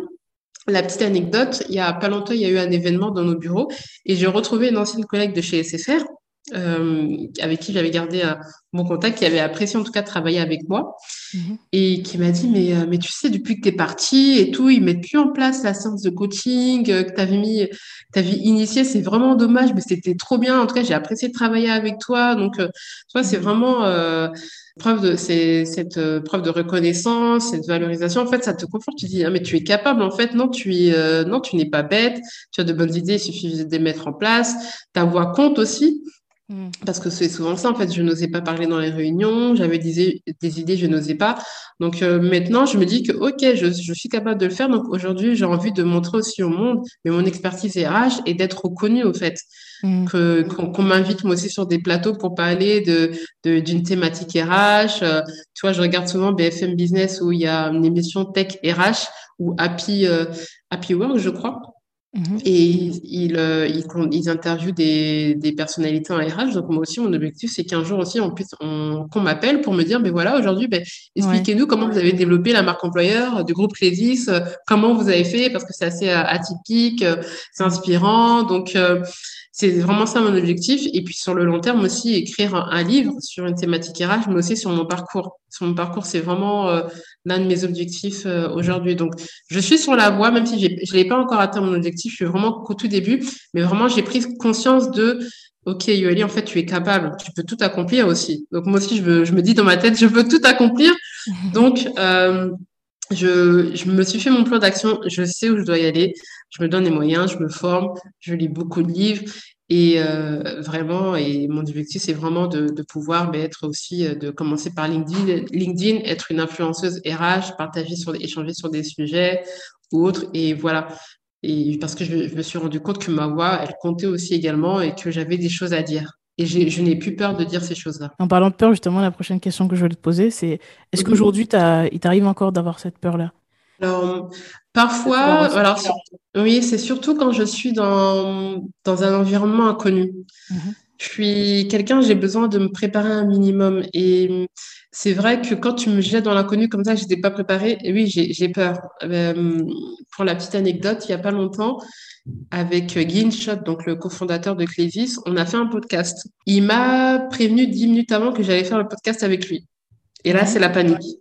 la petite anecdote, il y a pas longtemps, il y a eu un événement dans nos bureaux et j'ai retrouvé une ancienne collègue de chez SFR avec qui j'avais gardé mon contact, qui avait apprécié en tout cas de travailler avec moi mhm. et qui m'a dit mais, mais tu sais, depuis que tu es parti et tout, ils mettent plus en place la séance de coaching que tu avais mis, avais initié. C'est vraiment dommage, mais c'était trop bien. En tout cas, j'ai apprécié de travailler avec toi. Donc, tu vois, c'est mhm. vraiment preuve de c'est cette euh, preuve de reconnaissance, cette valorisation, en fait, ça te conforte. Tu dis, ah, mais tu es capable. En fait, non, tu es, euh, non, tu n'es pas bête. Tu as de bonnes idées. Il suffit de les mettre en place. Ta voix compte aussi. Mm. Parce que c'est souvent ça, en fait, je n'osais pas parler dans les réunions, j'avais des, des, idées, je n'osais pas. Donc euh, maintenant, je me dis que, OK, je, je, suis capable de le faire. Donc aujourd'hui, j'ai envie de montrer aussi au monde, mais mon expertise RH et d'être reconnue, au fait. Mm. Que, qu'on, m'invite moi aussi sur des plateaux pour parler de, de, d'une thématique RH. Euh, tu vois, je regarde souvent BFM Business où il y a une émission Tech RH ou Happy, euh, Happy Work, je crois. Mhm. Et ils, euh, ils, interviewent des, des, personnalités en RH. Donc, moi aussi, mon objectif, c'est qu'un jour aussi, on puisse, qu'on m'appelle pour me dire, ben voilà, aujourd'hui, ben, expliquez-nous comment vous avez développé la marque employeur du groupe Clédis, euh, comment vous avez fait, parce que c'est assez euh, atypique, c'est inspirant. Donc, c'est vraiment ça mon objectif. Et puis sur le long terme aussi, écrire un, livre sur une thématique RH, mais aussi sur mon parcours. Sur mon parcours, c'est vraiment euh, l'un de mes objectifs euh, aujourd'hui. Donc, je suis sur la voie, même si je n'ai pas encore atteint mon objectif, je suis vraiment au tout début, mais vraiment, j'ai pris conscience de Ok, Yoeli, en fait, tu es capable, tu peux tout accomplir aussi. Donc, moi aussi, je, veux, je me dis dans ma tête, je veux tout accomplir. Donc, euh, je, je, me suis fait mon plan d'action, je sais où je dois y aller, je me donne les moyens, je me forme, je lis beaucoup de livres et euh, vraiment, et mon objectif, c'est vraiment de, de pouvoir mais être aussi, euh, de commencer par LinkedIn, LinkedIn, être une influenceuse RH, partager sur, échanger sur des sujets ou autres. Et voilà. Et parce que je, je me suis rendu compte que ma voix, elle comptait aussi également et que j'avais des choses à dire. Et je n'ai plus peur de dire ces choses-là. En parlant de peur, justement, la prochaine question que je voulais te poser, c'est est-ce qu'aujourd'hui, il t'arrive encore d'avoir cette peur-là? Alors, parfois, alors, oui, c'est surtout quand je suis dans, dans un environnement inconnu. Mhm. Je suis quelqu'un, j'ai besoin de me préparer un minimum. Et c'est vrai que quand tu me jettes dans l'inconnu comme ça, je n'étais pas préparée, et oui, j'ai peur. Euh, pour la petite anecdote, il n'y a pas longtemps, avec Guy Schott, donc le cofondateur de Clévis, on a fait un podcast. Il m'a prévenu dix minutes avant que j'allais faire le podcast avec lui. Et là, c'est la panique.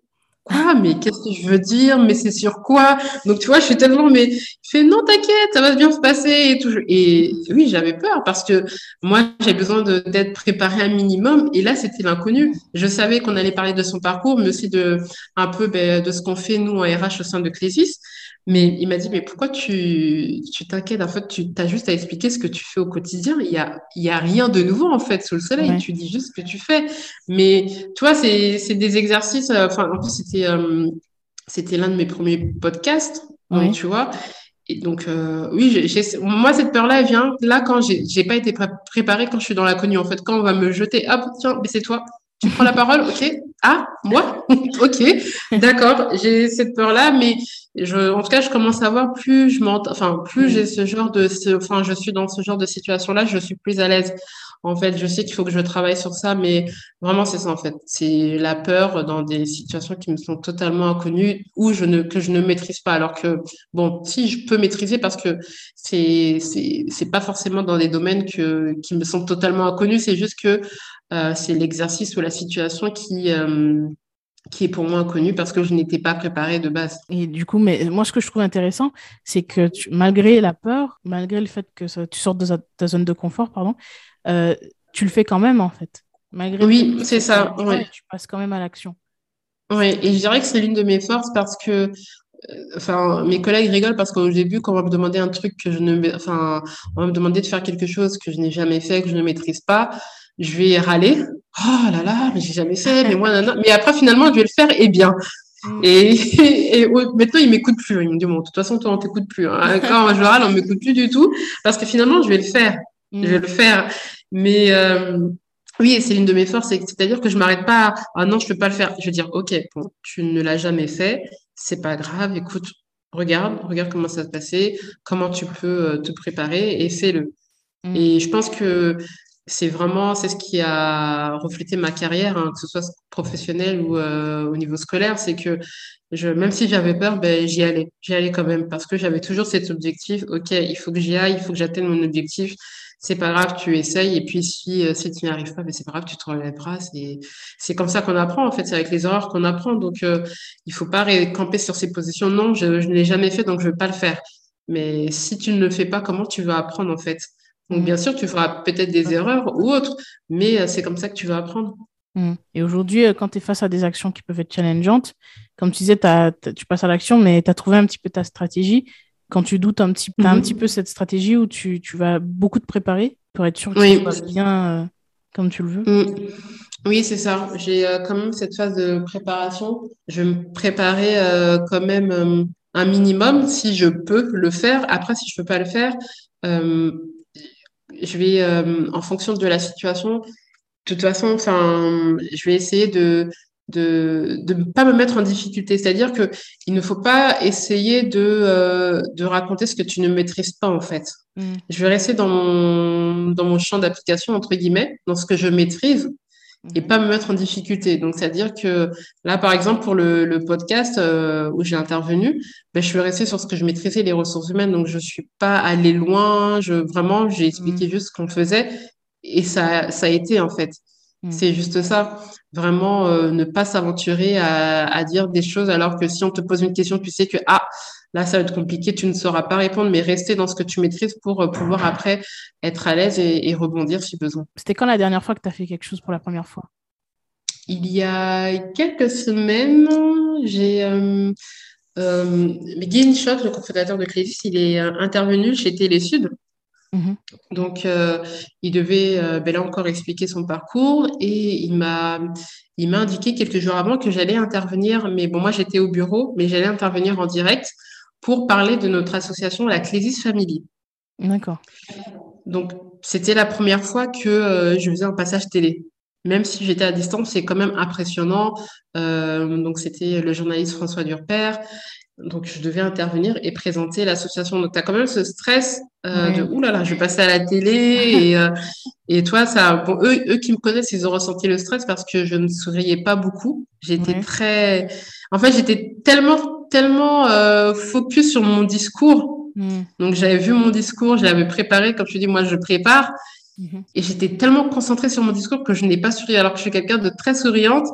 Ah, mais qu'est-ce que je veux dire? Mais c'est sur quoi? Donc, tu vois, je suis tellement, mais il fait non, t'inquiète, ça va bien se passer et tout. Et oui, j'avais peur parce que moi, j'ai besoin d'être préparé un minimum. Et là, c'était l'inconnu. Je savais qu'on allait parler de son parcours, mais aussi de un peu ben, de ce qu'on fait, nous, en RH au sein de Clésis. Mais il m'a dit, mais pourquoi tu t'inquiètes? En fait, tu as juste à expliquer ce que tu fais au quotidien. Il n'y a, y a rien de nouveau, en fait, sous le soleil. Tu dis juste ce que tu fais. Mais tu vois, c'est des exercices. Euh, enfin, en plus, c'était euh, c'était l'un de mes premiers podcasts. tu vois. Et donc, euh, oui, moi, cette peur-là, elle vient là quand j'ai pas été préparée, quand je suis dans l'inconnu. En fait, quand on va me jeter, hop, tiens, mais c'est toi. Tu prends la parole, ok. Ah, moi? Ok, d'accord, j'ai cette peur-là, mais je, en tout cas, je commence à voir plus je enfin, plus j'ai ce genre de, enfin, je suis dans ce genre de situation-là, je suis plus à l'aise. En fait, je sais qu'il faut que je travaille sur ça, mais vraiment, c'est ça, en fait. C'est la peur dans des situations qui me sont totalement inconnues ou je ne, que je ne maîtrise pas. Alors que, bon, si je peux maîtriser parce que c'est, c'est, c'est pas forcément dans des domaines que, qui me sont totalement inconnus, c'est juste que euh, c'est l'exercice ou la situation qui, euh, qui est pour moi inconnu parce que je n'étais pas préparée de base. Et du coup, mais moi, ce que je trouve intéressant, c'est que malgré la peur, malgré le fait que tu sortes de ta zone de confort, pardon, euh, tu le fais quand même, en fait. Malgré oui, c'est ça. Tu passes quand même à l'action. Oui, et je dirais que c'est l'une de mes forces parce que enfin, mes collègues rigolent parce qu'au début, quand on va me demander un truc que je ne, enfin, on va me demander de faire quelque chose que je n'ai jamais fait, que je ne maîtrise pas, je vais râler. Oh là là, mais j'ai jamais fait, mais moi, mais après, finalement, je vais le faire et bien. Mm. Et, et, maintenant, il m'écoute plus. Il me dit, bon, de toute façon, toi, on t'écoute plus. Hein. Quand je râle, on m'écoute plus du tout parce que finalement, je vais le faire. Je vais mm. le faire. Mais, euh, oui, c'est une de mes forces, c'est-à-dire que je m'arrête pas à, ah non, je peux pas le faire. Je vais dire, OK, bon, tu ne l'as jamais fait, c'est pas grave, écoute, regarde, regarde comment ça se passait, comment tu peux euh, te préparer et fais-le. Mm. Et je pense que c'est vraiment c'est ce qui a reflété ma carrière, hein, que ce soit professionnel ou euh, au niveau scolaire, c'est que même si j'avais peur, ben, j'y allais, j'y allais quand même parce que j'avais toujours cet objectif. Ok, il faut que j'y aille, il faut que j'atteigne mon objectif. c'est pas grave, tu essayes. Et puis si, euh, tu n'y arrives pas, mais c'est pas grave, tu te relèveras. C'est, c'est comme ça qu'on apprend, en fait. C'est avec les erreurs qu'on apprend. Donc, euh, il faut pas camper sur ses positions. Non, je, je ne l'ai jamais fait, donc je ne veux pas le faire. Mais si tu ne le fais pas, comment tu vas apprendre, en fait? Donc, bien sûr, tu feras peut-être des erreurs ou autres, mais euh, c'est comme ça que tu vas apprendre. Mmh. Et aujourd'hui, quand tu es face à des actions qui peuvent être challengeantes, comme tu disais, tu passes à l'action, mais tu as trouvé un petit peu ta stratégie quand tu doutes un petit, as un mhm. petit peu cette stratégie où tu, tu, vas beaucoup te préparer pour être sûr que oui. ça bien euh, comme tu le veux. Mm. Oui, c'est ça. J'ai euh, quand même cette phase de préparation. Je vais me préparer euh, quand même un minimum si je peux le faire. Après, si je peux pas le faire, je vais, en fonction de la situation, de toute façon, enfin, je vais essayer de de ne pas me mettre en difficulté. C'est-à-dire que il ne faut pas essayer de, euh, de raconter ce que tu ne maîtrises pas, en fait. Mm. Je vais rester dans mon, dans mon champ d'application, entre guillemets, dans ce que je maîtrise et pas me mettre en difficulté. Donc, c'est-à-dire que là, par exemple, pour le, le podcast euh, où j'ai intervenu, ben, je suis restée sur ce que je maîtrisais, les ressources humaines. Donc, je suis pas allée loin. Je, vraiment, j'ai expliqué mm. juste ce qu'on faisait et ça, ça a été, en fait. Mm. C'est juste ça. Vraiment, euh, ne pas s'aventurer à, dire des choses alors que si on te pose une question, tu sais que, ah, là, ça va être compliqué, tu ne sauras pas répondre, mais rester dans ce que tu maîtrises pour euh, pouvoir après être à l'aise et, rebondir si besoin. C'était quand la dernière fois que tu as fait quelque chose pour la première fois? Il y a quelques semaines, j'ai. Euh, euh, Guy le cofondateur de Crédit, il est intervenu chez Télé Sud. Mhm. Donc, euh, il devait euh, ben là encore expliquer son parcours et il m'a il m'a indiqué quelques jours avant que j'allais intervenir, mais bon, moi j'étais au bureau, mais j'allais intervenir en direct pour parler de notre association, la Clésis Family. D'accord. Donc, c'était la première fois que euh, je faisais un passage télé. Même si j'étais à distance, c'est quand même impressionnant. donc, c'était le journaliste François Durper donc, je devais intervenir et présenter l'association. Donc, tu as quand même ce stress euh, de « Ouh là là, je vais passer à la télé. et, euh, et toi, ça, bon, eux, eux qui me connaissent, ils ont ressenti le stress parce que je ne souriais pas beaucoup. J'étais très... En fait, j'étais tellement, tellement euh, focus sur mon discours. Mm. Donc, j'avais vu mon discours, je l'avais préparé. Comme je dis, moi, je prépare. Mm-hmm. Et j'étais tellement concentrée sur mon discours que je n'ai pas souri alors que je suis quelqu'un de très souriante.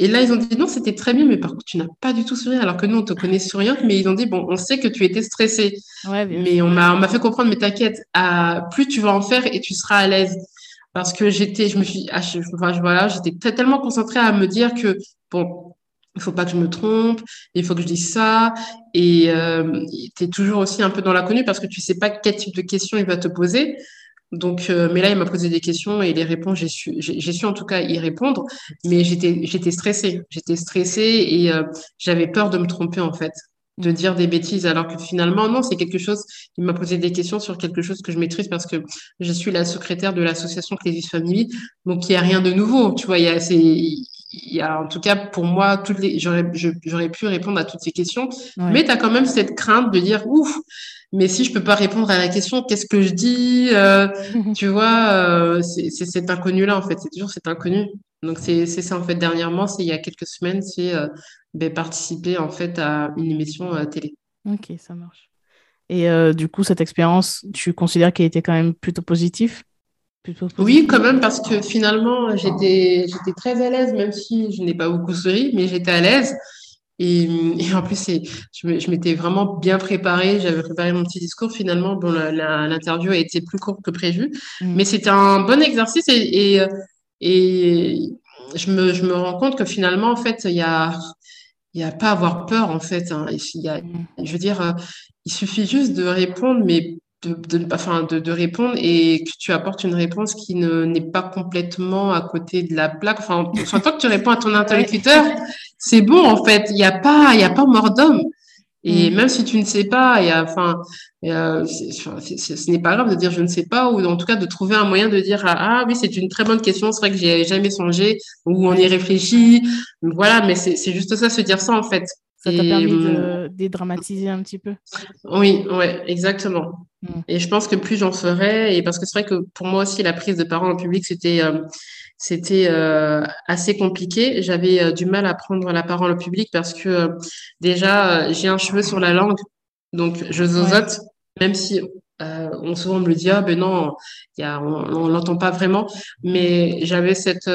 Et là, ils ont dit non, c'était très bien, mais par contre, tu n'as pas du tout souri, alors que nous, on te connaît souriante, mais ils ont dit bon, on sait que tu étais stressée. mais on m'a fait comprendre, mais t'inquiète, plus tu vas en faire et tu seras à l'aise. Parce que j'étais, je me suis, ah, voilà, j'étais tellement concentrée à me dire que bon, il faut pas que je me trompe, il faut que je dise ça, et euh, tu es toujours aussi un peu dans l'inconnu parce que tu sais pas quel type de questions il va te poser. Donc, euh, mais là, il m'a posé des questions et les réponses, j'ai su, j'ai su en tout cas y répondre. Mais j'étais, j'étais stressée. J'étais stressée et euh, j'avais peur de me tromper en fait, de dire des bêtises. Alors que finalement, non, c'est quelque chose. Il m'a posé des questions sur quelque chose que je maîtrise parce que je suis la secrétaire de l'association Clésis Family. Donc, il n'y a rien de nouveau. Tu vois, il y a, c'est, il y a en tout cas pour moi toutes les j'aurais j'aurais pu répondre à toutes ces questions mais tu as quand même cette crainte de dire ouf mais si je peux pas répondre à la question, qu'est-ce que je dis euh, Tu vois, euh, c'est cet inconnu-là, en fait. C'est toujours cet inconnu. Donc, c'est ça, en fait, dernièrement, c'est il y a quelques semaines, c'est euh, ben, participer, en fait, à une émission à télé. Ok, ça marche. Et du coup, cette expérience, tu considères qu'elle était quand même plutôt positive? Plutôt Oui, quand même, parce que finalement, j'étais très à l'aise, même si je n'ai pas beaucoup souri, mais j'étais à l'aise. Et, et, en plus, je m'étais vraiment bien préparée. J'avais préparé mon petit discours. Finalement, bon, l'interview a été plus courte que prévu. Mm. Mais c'était un bon exercice et, et, et, je, me, je me rends compte que finalement, en fait, il y a, il y a pas à avoir peur, en fait. Hein. Il y a, mm. je veux dire, euh, il suffit juste de répondre, mais de, de, enfin, de, de, répondre et que tu apportes une réponse qui n'est pas complètement à côté de la plaque. Enfin, enfin, toi que tu réponds à ton interlocuteur, c'est bon en fait. Il n'y a pas, il a pas mort d'homme. Et mm. même si tu ne sais pas, il y a, enfin, ce n'est pas grave de dire je ne sais pas ou en tout cas de trouver un moyen de dire ah, ah oui c'est une très bonne question, c'est vrai que j'ai jamais songé ou on y réfléchit. Voilà, mais c'est juste ça, se dire ça en fait. Ça t'a permis de hum, dédramatiser un petit peu. Oui, ouais, exactement. Mm. Et je pense que plus j'en ferais, et parce que c'est vrai que pour moi aussi la prise de parole en public c'était euh, c'était euh, assez compliqué. J'avais euh, du mal à prendre la parole en public parce que euh, déjà, j'ai un cheveu sur la langue, donc je zozote, même si on souvent me le dit, ah ben non, y a, on l'entend pas vraiment. Mais j'avais cette,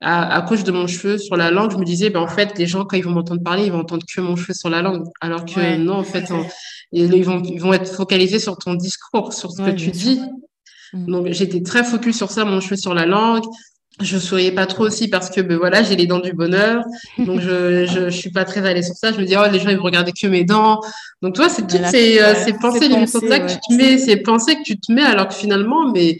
à, cause de mon cheveu sur la langue, je me disais, ben, en fait, les gens, quand ils vont m'entendre parler, ils vont entendre que mon cheveu sur la langue. Alors que non, en fait, ils, vont, ils vont être focalisés sur ton discours, sur ce que tu dis. Mm. Donc, j'étais très focus sur ça, mon cheveu sur la langue. Je souriais pas trop aussi parce que, ben voilà, j'ai les dents du bonheur. Donc, je, je, je suis pas très allée sur ça. Je me dis, oh, les gens, ils vont regarder que mes dents. Donc, toi, c'est toutes ces, euh, ces pensées, que tu te mets, ces pensées que tu te mets alors que finalement, mais,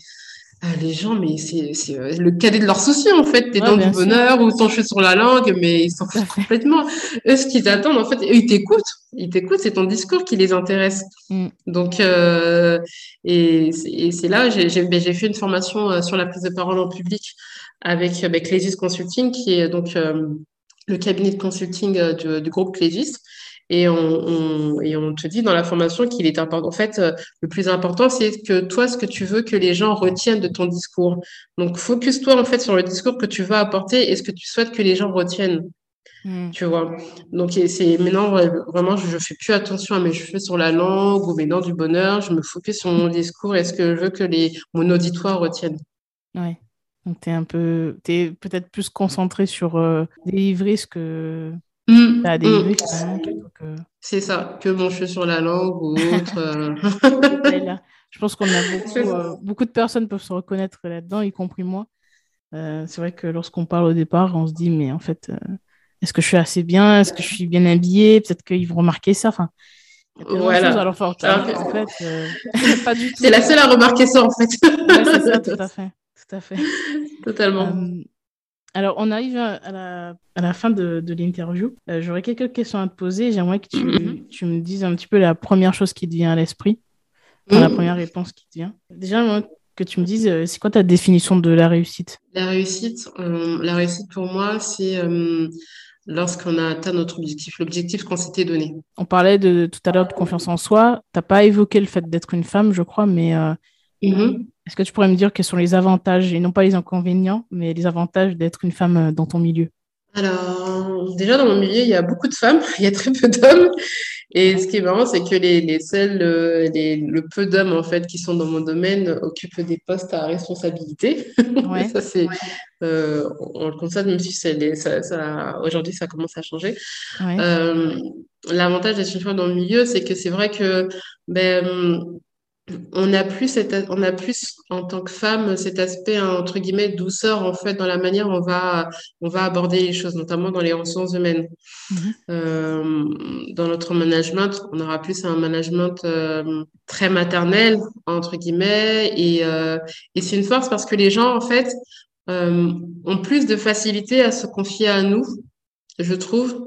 ah, les gens, mais c'est euh, le cadet de leur souci, en fait. T'es dans du bonheur ou ton cheveu sur la langue, mais ils s'en foutent complètement. Eux, ce qu'ils attendent, en fait, ils t'écoutent. Ils t'écoutent, c'est ton discours qui les intéresse. Mm. Donc, euh, et, c'est là, ben, j'ai fait une formation euh, sur la prise de parole en public avec, avec Clésis Consulting, qui est donc le cabinet de consulting du, du groupe Clésis. Et on, et on te dit dans la formation qu'il est important. En fait, euh, le plus important, c'est que toi, ce que tu veux que les gens retiennent de ton discours. Donc, focus-toi en fait sur le discours que tu vas apporter et ce que tu souhaites que les gens retiennent. Hmm. Tu vois. Donc, c'est maintenant vraiment, je, ne fais plus attention à mes cheveux sur la langue ou mes dents du bonheur. Je me focus sur mon discours et ce que je veux que les, mon auditoire retienne. Ouais. Donc, tu es un peu, es peut-être plus concentré sur euh, délivrer ce que Mmh, mmh. C'est ça, que mon cheveu sur la langue ou autre. Euh. Je pense qu'on a beaucoup, euh, beaucoup de personnes peuvent se reconnaître là-dedans, y compris moi. Euh, c'est vrai que lorsqu'on parle au départ, on se dit, mais en fait, est-ce que je suis assez bien? Est-ce que je suis bien habillée? Peut-être qu'ils vont remarquer ça. Enfin, voilà. alors, en fait, pas du tout. C'est la seule à remarquer ça, en fait. c'est ça, tout à fait. Tout à fait. Totalement. Alors, on arrive à la, à la fin de, de l'interview. Euh, j'aurais quelques questions à te poser. J'aimerais que tu, mhm. tu, me dises un petit peu la première chose qui te vient à l'esprit, la mhm. première réponse qui te vient. Déjà, que tu me dises, euh, c'est quoi ta définition de la réussite? La réussite, euh, la réussite pour moi, c'est lorsqu'on a atteint notre objectif, l'objectif qu'on s'était donné. On parlait de, tout à l'heure de confiance en soi. Tu n'as pas évoqué le fait d'être une femme, je crois, mais mhm. Est-ce que tu pourrais me dire quels sont les avantages, et non pas les inconvénients, mais les avantages d'être une femme euh, dans ton milieu? Alors, déjà dans mon milieu, il y a beaucoup de femmes, il y a très peu d'hommes. Et ce qui est marrant, c'est que les, les seuls, euh, les, le peu d'hommes en fait qui sont dans mon domaine occupent des postes à responsabilité. Ouais. ça c'est, euh, on le constate même si ça, ça, aujourd'hui ça commence à changer. Euh, l'avantage d'être une femme dans le milieu, c'est que c'est vrai que ben, on a plus cette, on a plus en tant que femme cet aspect entre guillemets douceur en fait dans la manière on va on va aborder les choses notamment dans les ressources humaines mm-hmm. euh, dans notre management on aura plus un management euh, très maternel entre guillemets et, euh, et c'est une force parce que les gens en fait ont plus de facilité à se confier à nous je trouve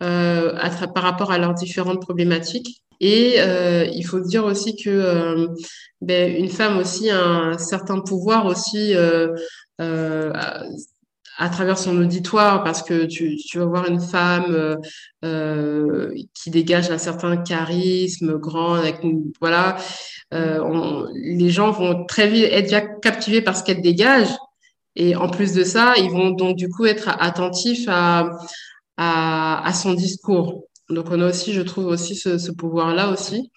par rapport à leurs différentes problématiques et euh, il faut dire aussi que euh, ben, une femme aussi a un certain pouvoir aussi euh, euh à, travers son auditoire, parce que tu, tu vas voir une femme euh, qui dégage un certain charisme grand, avec voilà, on, les gens vont très vite être captivés par ce qu'elle dégage. Et en plus de ça, ils vont donc du coup être attentifs à, à, à son discours. Donc on a aussi, je trouve aussi ce, pouvoir-là aussi.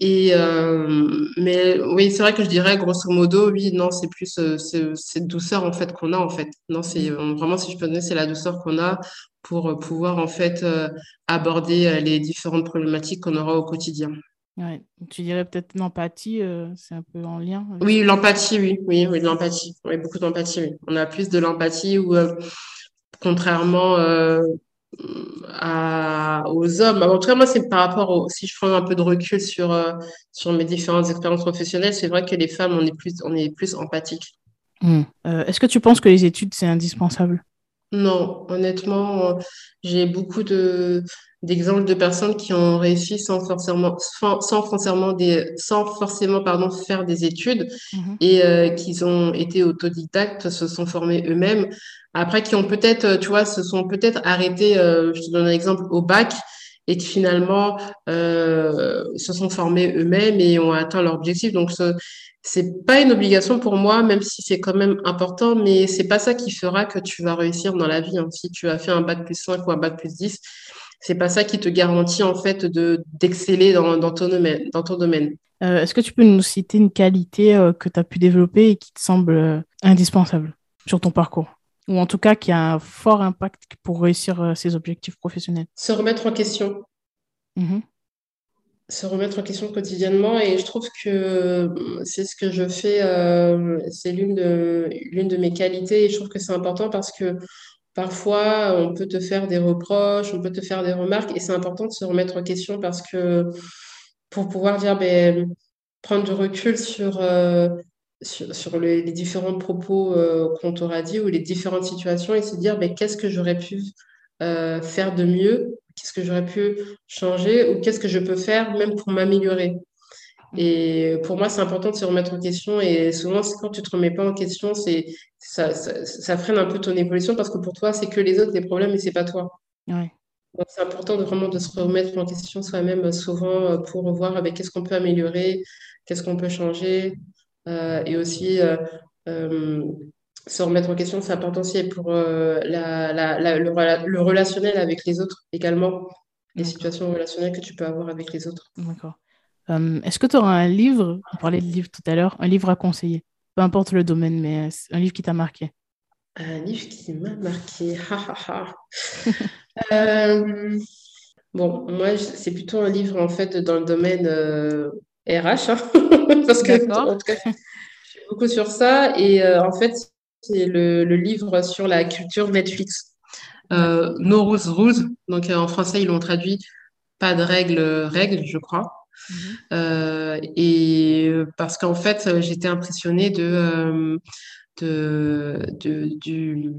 Et euh, mais oui, c'est vrai que je dirais grosso modo, oui, non, c'est plus euh, cette douceur en fait qu'on a en fait. Non, c'est mm. vraiment si je peux donner, c'est la douceur qu'on a pour euh, pouvoir en fait aborder les différentes problématiques qu'on aura au quotidien. Ouais. Tu dirais peut-être l'empathie, c'est un peu en lien. Oui, l'empathie, oui, oui, oui, l'empathie, oui, beaucoup d'empathie. Oui. On a plus de l'empathie ou contrairement à, aux hommes. En tout cas, moi, c'est par rapport au, si je prends un peu de recul sur, euh, sur mes différentes expériences professionnelles, c'est vrai que les femmes, on est plus, on est plus empathiques. Hmm. Euh, est-ce que tu penses que les études, c'est indispensable? Non, honnêtement, euh, j'ai beaucoup de, d'exemples de personnes qui ont réussi sans forcément, sans, forcément, des, sans forcément pardon, faire des études mhm. et qui ont été autodidactes, se sont formés eux-mêmes. Après, qui ont peut-être, tu vois, se sont peut-être arrêtés, euh, je te donne un exemple, au bac et qui finalement euh, se sont formés eux-mêmes et ont atteint leur objectif. Donc, ce c'est pas une obligation pour moi, même si c'est quand même important, mais c'est pas ça qui fera que tu vas réussir dans la vie. Hein. Si tu as fait un bac plus 5 ou un bac plus 10, c'est pas ça qui te garantit en fait de d'exceller dans, ton domaine. Domaine. Est-ce que tu peux nous citer une qualité que tu as pu développer et qui te semble indispensable sur ton parcours? Ou en tout cas qui a un fort impact pour réussir ses objectifs professionnels. Se remettre en question. Mmh se remettre en question quotidiennement. Et je trouve que c'est ce que je fais, c'est l'une de, l'une de mes qualités. Et je trouve que c'est important parce que Parfois, on peut te faire des reproches, on peut te faire des remarques, et c'est important de se remettre en question parce que pour pouvoir dire, ben, prendre du recul sur, euh, sur, les, différents propos euh, qu'on t'aura dit ou les différentes situations et se dire, ben, qu'est-ce que j'aurais pu euh, faire de mieux, qu'est-ce que j'aurais pu changer ou qu'est-ce que je peux faire même pour m'améliorer? Et pour moi, c'est important de se remettre en question. Et souvent, quand tu ne te remets pas en question, c'est, ça, ça, freine un peu ton évolution parce que pour toi, c'est que les autres les problèmes et c'est pas toi. Donc, c'est important de vraiment de se remettre en question soi-même souvent euh, pour voir avec qu'est-ce qu'on peut améliorer, qu'est-ce qu'on peut changer? Euh, et aussi, euh, se remettre en question, c'est important aussi pour la, la, le, le, relationnel avec les autres également, les situations relationnelles que tu peux avoir avec les autres. D'accord. Euh, est-ce que tu auras un livre, on parlait de livre tout à l'heure, un livre à conseiller? Peu importe le domaine, mais un livre qui t'a marqué. Un livre qui m'a marqué. Euh, bon, moi, c'est plutôt un livre en fait dans le domaine RH, euh, hein, parce que en tout cas, je suis beaucoup sur ça. Et en fait, c'est le, le, livre sur la culture Netflix. no Rules Rules. Donc en français, ils l'ont traduit pas de règles, règles, je crois. Mhm. Euh, et parce qu'en fait, j'étais impressionnée de, euh, de, de, du,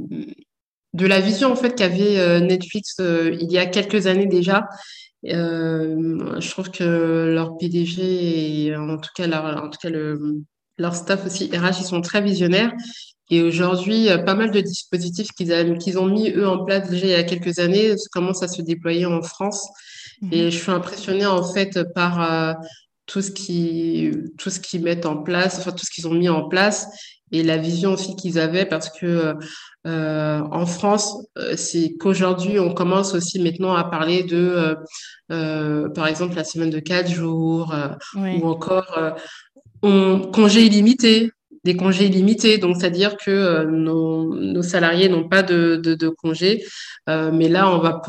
de la vision en fait qu'avait euh, Netflix il y a quelques années déjà. Je trouve que leur PDG et en tout cas leur, en tout cas le, leur staff aussi RH, ils sont très visionnaires. Et aujourd'hui, pas mal de dispositifs qu'ils ont mis eux en place déjà il y a quelques années commencent à se déployer en France. Et mhm. je suis impressionnée en fait par euh, tout ce qui tout ce qu'ils mettent en place, enfin tout ce qu'ils ont mis en place et la vision aussi qu'ils avaient parce que euh, en France, euh, c'est qu'aujourd'hui on commence aussi maintenant à parler de par exemple la semaine de quatre jours ou encore on, congé illimité des congés illimités. Donc, c'est-à-dire que nos, nos, salariés n'ont pas de, de, de congés. mais là, on va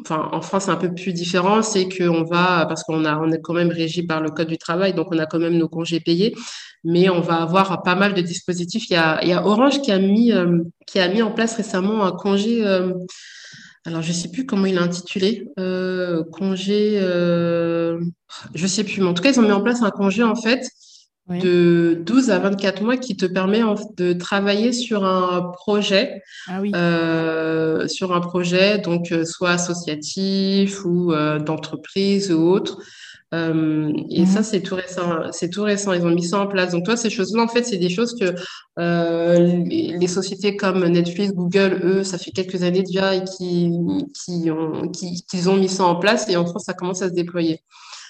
enfin, en France, c'est un peu plus différent, c'est qu'on va, parce qu'on a, on est quand même régi par le Code du travail, donc on a quand même nos congés payés, mais on va avoir pas mal de dispositifs. Il y a, il y a Orange qui a mis, euh, qui a mis en place récemment un congé, euh, alors je sais plus comment il a intitulé, euh, congé, euh, je sais plus, mais en tout cas, ils ont mis en place un congé, en fait, de 12 à 24 mois qui te permet de travailler sur un projet, ah euh, sur un projet donc euh, soit associatif ou euh, d'entreprise ou autre. et ça, mhm. c'est tout récent. C'est tout récent. Ils ont mis ça en place. Donc, toi, ces choses-là, en fait, c'est des choses que les, sociétés comme Netflix, Google, eux, ça fait quelques années déjà et qui, qui ont, qui, qui ont mis ça en place. Et en France, ça commence à se déployer.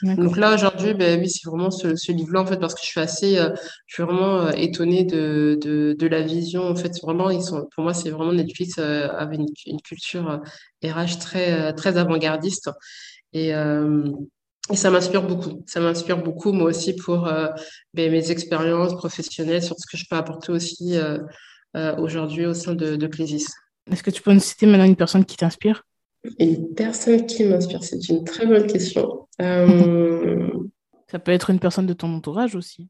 Donc là, aujourd'hui, ben, oui, c'est vraiment ce, ce livre-là, en fait, parce que je suis assez, euh, je suis vraiment euh, étonnée de, de, de, la vision. En fait, vraiment, ils sont, pour moi, c'est vraiment Netflix euh, avait une, une, culture RH très, très avant-gardiste. Et, et ça m'inspire beaucoup. Ça m'inspire beaucoup, moi aussi, pour ben, mes expériences professionnelles, sur ce que je peux apporter aussi aujourd'hui au sein de, de Clésis. Est-ce que tu peux nous citer maintenant une personne qui t'inspire? Une personne qui m'inspire, c'est une très bonne question. Euh, ça peut être une personne de ton entourage aussi.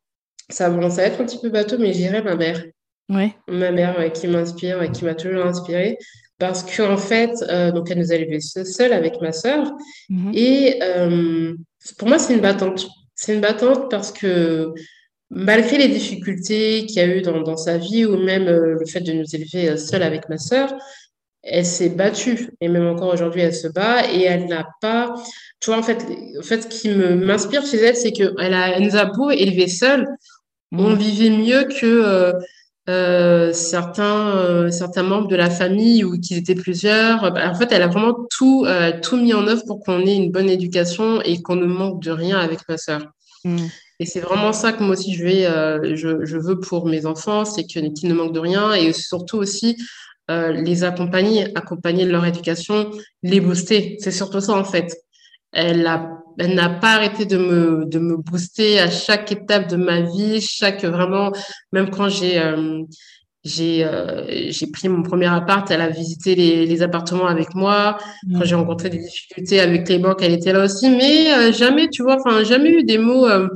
Ça, bon, ça va être un petit peu bateau, mais j'irai ma mère. Ouais. Ma mère qui m'inspire, qui m'a toujours inspirée. Parce qu'en fait, euh, donc elle nous a élevés seule avec ma sœur. Mhm. Et euh, pour moi, c'est une battante. C'est une battante parce que malgré les difficultés qu'il y a eu dans, dans, sa vie ou même le fait de nous élever seule avec ma sœur, elle s'est battue et même encore aujourd'hui elle se bat et elle n'a pas tu vois en fait en fait ce qui me m'inspire chez elle c'est que elle, a, elle nous a beau élever seule on mm. vivait mieux que euh, euh, certains euh, certains membres de la famille ou qu'ils étaient plusieurs bah, en fait elle a vraiment tout tout mis en œuvre pour qu'on ait une bonne éducation et qu'on ne manque de rien avec ma sœur mm. Et c'est vraiment ça que moi aussi je vais, je, je, veux pour mes enfants, c'est qu'ils ne manquent de rien et surtout aussi euh, les accompagner, accompagner leur éducation, les booster. C'est surtout ça en fait. Elle a Elle n'a pas arrêté de me, de me booster à chaque étape de ma vie, chaque vraiment, même quand j'ai euh, j'ai euh, j'ai pris mon premier appart, elle a visité les, les appartements avec moi. Quand j'ai rencontré des difficultés avec les banques, elle était là aussi. Mais euh, jamais, tu vois, enfin jamais eu des mots euh,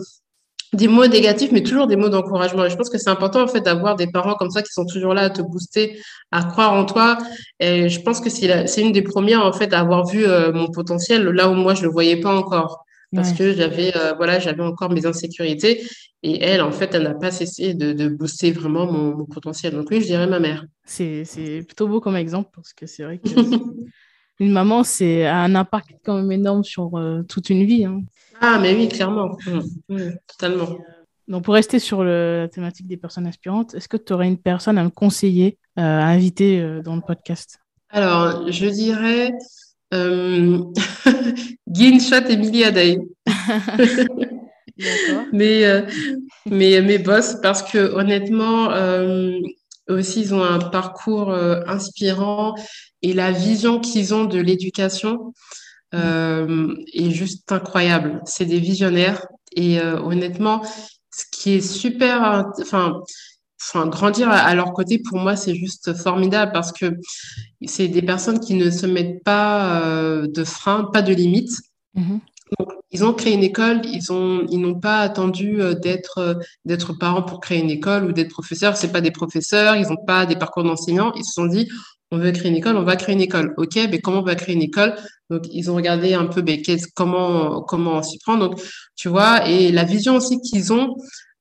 des mots négatifs, mais toujours des mots d'encouragement. Et je pense que c'est important en fait d'avoir des parents comme ça qui sont toujours là à te booster, à croire en toi. Et je pense que c'est une des premières en fait à avoir vu euh, mon potentiel là où moi je le voyais pas encore parce que j'avais euh, voilà j'avais encore mes insécurités et elle en fait elle n'a pas cessé de, de booster vraiment mon, mon, potentiel. Donc oui, je dirais ma mère. C'est c'est plutôt beau comme exemple parce que c'est vrai que une maman c'est un impact quand même énorme sur euh, toute une vie. Hein. Ah, mais oui, clairement. Mmh. Mmh, totalement. Euh, donc, pour rester sur le, la thématique des personnes inspirantes, est-ce que tu aurais une personne à me conseiller, euh, à inviter euh, dans le podcast? Alors, je dirais euh, Ginshat Emily Adaï. mais, euh, mais mes boss, parce que honnêtement, aussi, ils ont un parcours inspirant et la vision qu'ils ont de l'éducation est juste incroyable. C'est des visionnaires et euh, honnêtement, ce qui est super, enfin, enfin grandir à, leur côté pour moi c'est juste formidable parce que c'est des personnes qui ne se mettent pas euh, de frein, pas de limites. Mm-hmm. Donc, ils ont créé une école, ils ont, ils n'ont pas attendu euh, d'être, euh, d'être parents pour créer une école ou d'être professeurs. C'est pas des professeurs, ils n'ont pas des parcours d'enseignants. Ils se sont dit, on veut créer une école, on va créer une école. OK, mais comment on va créer une école? Donc, ils ont regardé un peu mais, comment, comment on s'y prend. Donc, tu vois, et la vision aussi qu'ils ont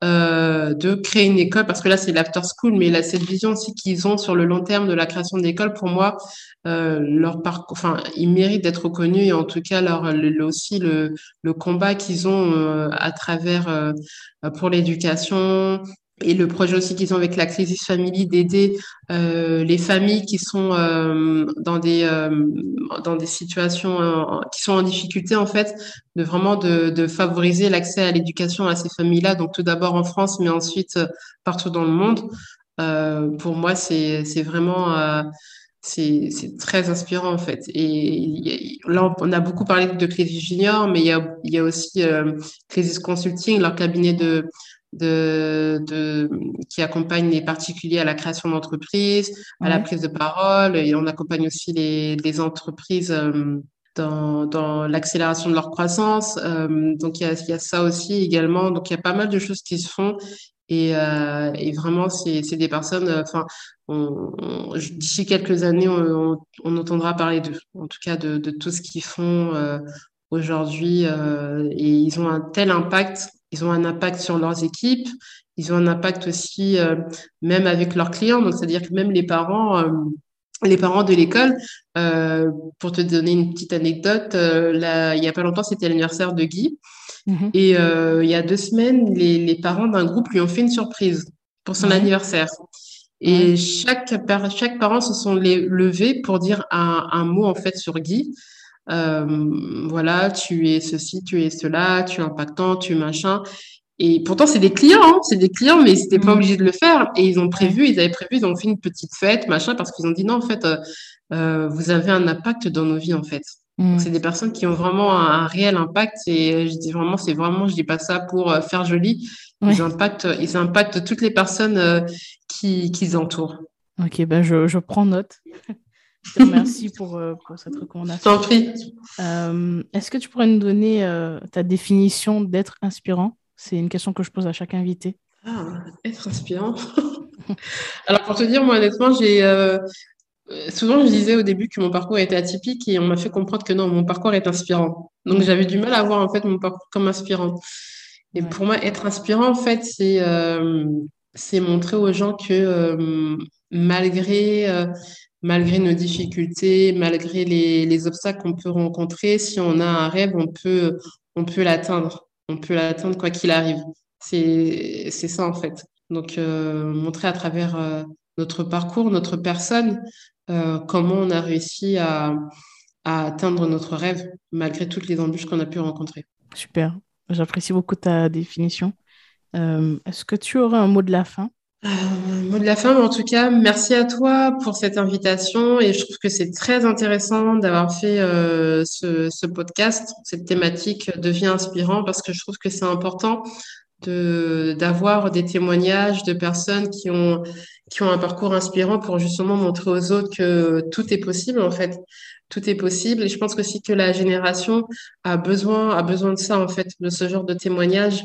euh, de créer une école, parce que là, c'est l'after school, mais là, cette vision aussi qu'ils ont sur le long terme de la création de l'école, pour moi, euh, leur parcours, enfin, ils méritent d'être reconnus et en tout cas, leur, le, aussi le, le combat qu'ils ont euh, à travers euh, pour l'éducation, et le projet aussi qu'ils ont avec la Crisis Family d'aider euh, les familles qui sont euh, dans des euh, dans des situations euh, qui sont en difficulté en fait de vraiment de, de favoriser l'accès à l'éducation à ces familles-là donc tout d'abord en France mais ensuite euh, partout dans le monde pour moi c'est c'est vraiment c'est très inspirant en fait. Et là, on a beaucoup parlé de Crisis Junior, mais il y a, il y a aussi euh, Crisis Consulting, leur cabinet de, de, de, qui accompagne les particuliers à la création d'entreprises, à la prise de parole. Et on accompagne aussi les, les entreprises euh, dans, dans l'accélération de leur croissance. Euh, donc, il y, a, y a ça aussi également. Donc, il y a pas mal de choses qui se font. Et, euh, et vraiment, c'est des personnes, enfin, d'ici quelques années, on, on, entendra parler d'eux, en tout cas de, de tout ce qu'ils font euh, aujourd'hui. Euh, et ils ont un tel impact ils ont un impact sur leurs équipes, ils ont un impact aussi euh, même avec leurs clients. Donc, c'est-à-dire que même les parents, euh, les parents de l'école, euh, pour te donner une petite anecdote, là, il n'y a pas longtemps, c'était l'anniversaire de Guy. Mm-hmm. Et il y a deux semaines, les, les parents d'un groupe lui ont fait une surprise pour son anniversaire. Et chaque, chaque parent se sont levés pour dire un, un mot en fait sur Guy. Euh, voilà, tu es ceci, tu es cela, tu es impactant, tu es machin. Et pourtant, c'est des clients, hein, c'est des clients, mais ils n'étaient pas mm. obligés de le faire. Et ils ont prévu, ils avaient prévu, ils ont fait une petite fête, machin, parce qu'ils ont dit non, en fait, euh, euh, vous avez un impact dans nos vies, en fait. Mm. C'est des personnes qui ont vraiment un, réel impact. Et je dis vraiment, c'est vraiment, je dis pas ça pour faire joli. Ils impactent, ils impactent toutes les personnes qui, qui les entourent. Ok, ben je, je prends note. Je te remercie pour, euh, pour cette recommandation. T'en prie. Euh, Est-ce que tu pourrais nous donner euh, ta définition d'être inspirant? C'est une question que je pose à chaque invité. Ah, être inspirant. Alors, pour te dire, moi, honnêtement, j'ai. Euh, souvent, je disais au début que mon parcours était atypique et on m'a fait comprendre que non, mon parcours est inspirant. Donc, j'avais du mal à voir en fait mon parcours comme inspirant. Et ouais. pour moi, être inspirant, en fait, c'est euh, c'est montrer aux gens que euh, malgré malgré nos difficultés, malgré les, les obstacles qu'on peut rencontrer, si on a un rêve, on peut, on l'atteindre. On peut l'atteindre quoi qu'il arrive. C'est, ça en fait. Donc euh, montrer à travers euh, notre parcours, notre personne, euh, comment on a réussi à, à atteindre notre rêve malgré toutes les embûches qu'on a pu rencontrer. Super. J'apprécie beaucoup ta définition. Est-ce que tu aurais un mot de la fin? Euh, mot de la fin, mais en tout cas, merci à toi pour cette invitation et je trouve que c'est très intéressant d'avoir fait euh, ce, ce, podcast. Cette thématique devient inspirant parce que je trouve que c'est important de d'avoir des témoignages de personnes qui ont qui ont un parcours inspirant pour justement montrer aux autres que tout est possible en fait. Tout est possible et je pense aussi que la génération a besoin a besoin de ça en fait, de ce genre de témoignages,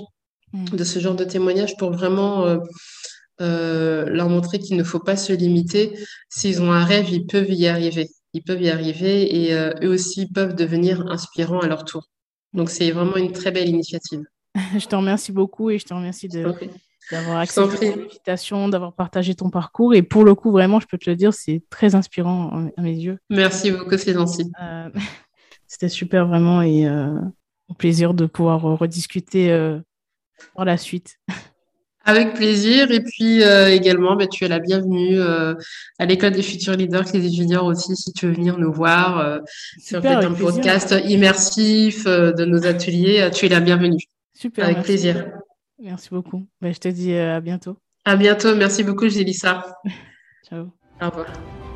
mm. de ce genre de témoignages pour vraiment euh, euh, leur montrer qu'il ne faut pas se limiter. S'ils ont un rêve, ils peuvent y arriver. Ils peuvent y arriver et euh, eux aussi peuvent devenir inspirants à leur tour. Donc c'est vraiment une très belle initiative. je te remercie beaucoup et je te remercie d'avoir accepté l'invitation, d'avoir partagé ton parcours. Et pour le coup, vraiment, je peux te le dire, c'est très inspirant à mes yeux. Merci beaucoup, c'est gentil. Euh, c'était super, vraiment, et un plaisir de pouvoir rediscuter par la suite. Avec plaisir. Et puis euh, également, bah, tu es la bienvenue euh, à l'école des futurs leaders, les juniors aussi, si tu veux venir nous voir euh, sur un podcast immersif de nos ateliers. tu es la bienvenue. Super. Avec plaisir. Merci beaucoup. Bah, je te dis à bientôt. À bientôt. Merci beaucoup, Gélissa. Ciao. Au revoir.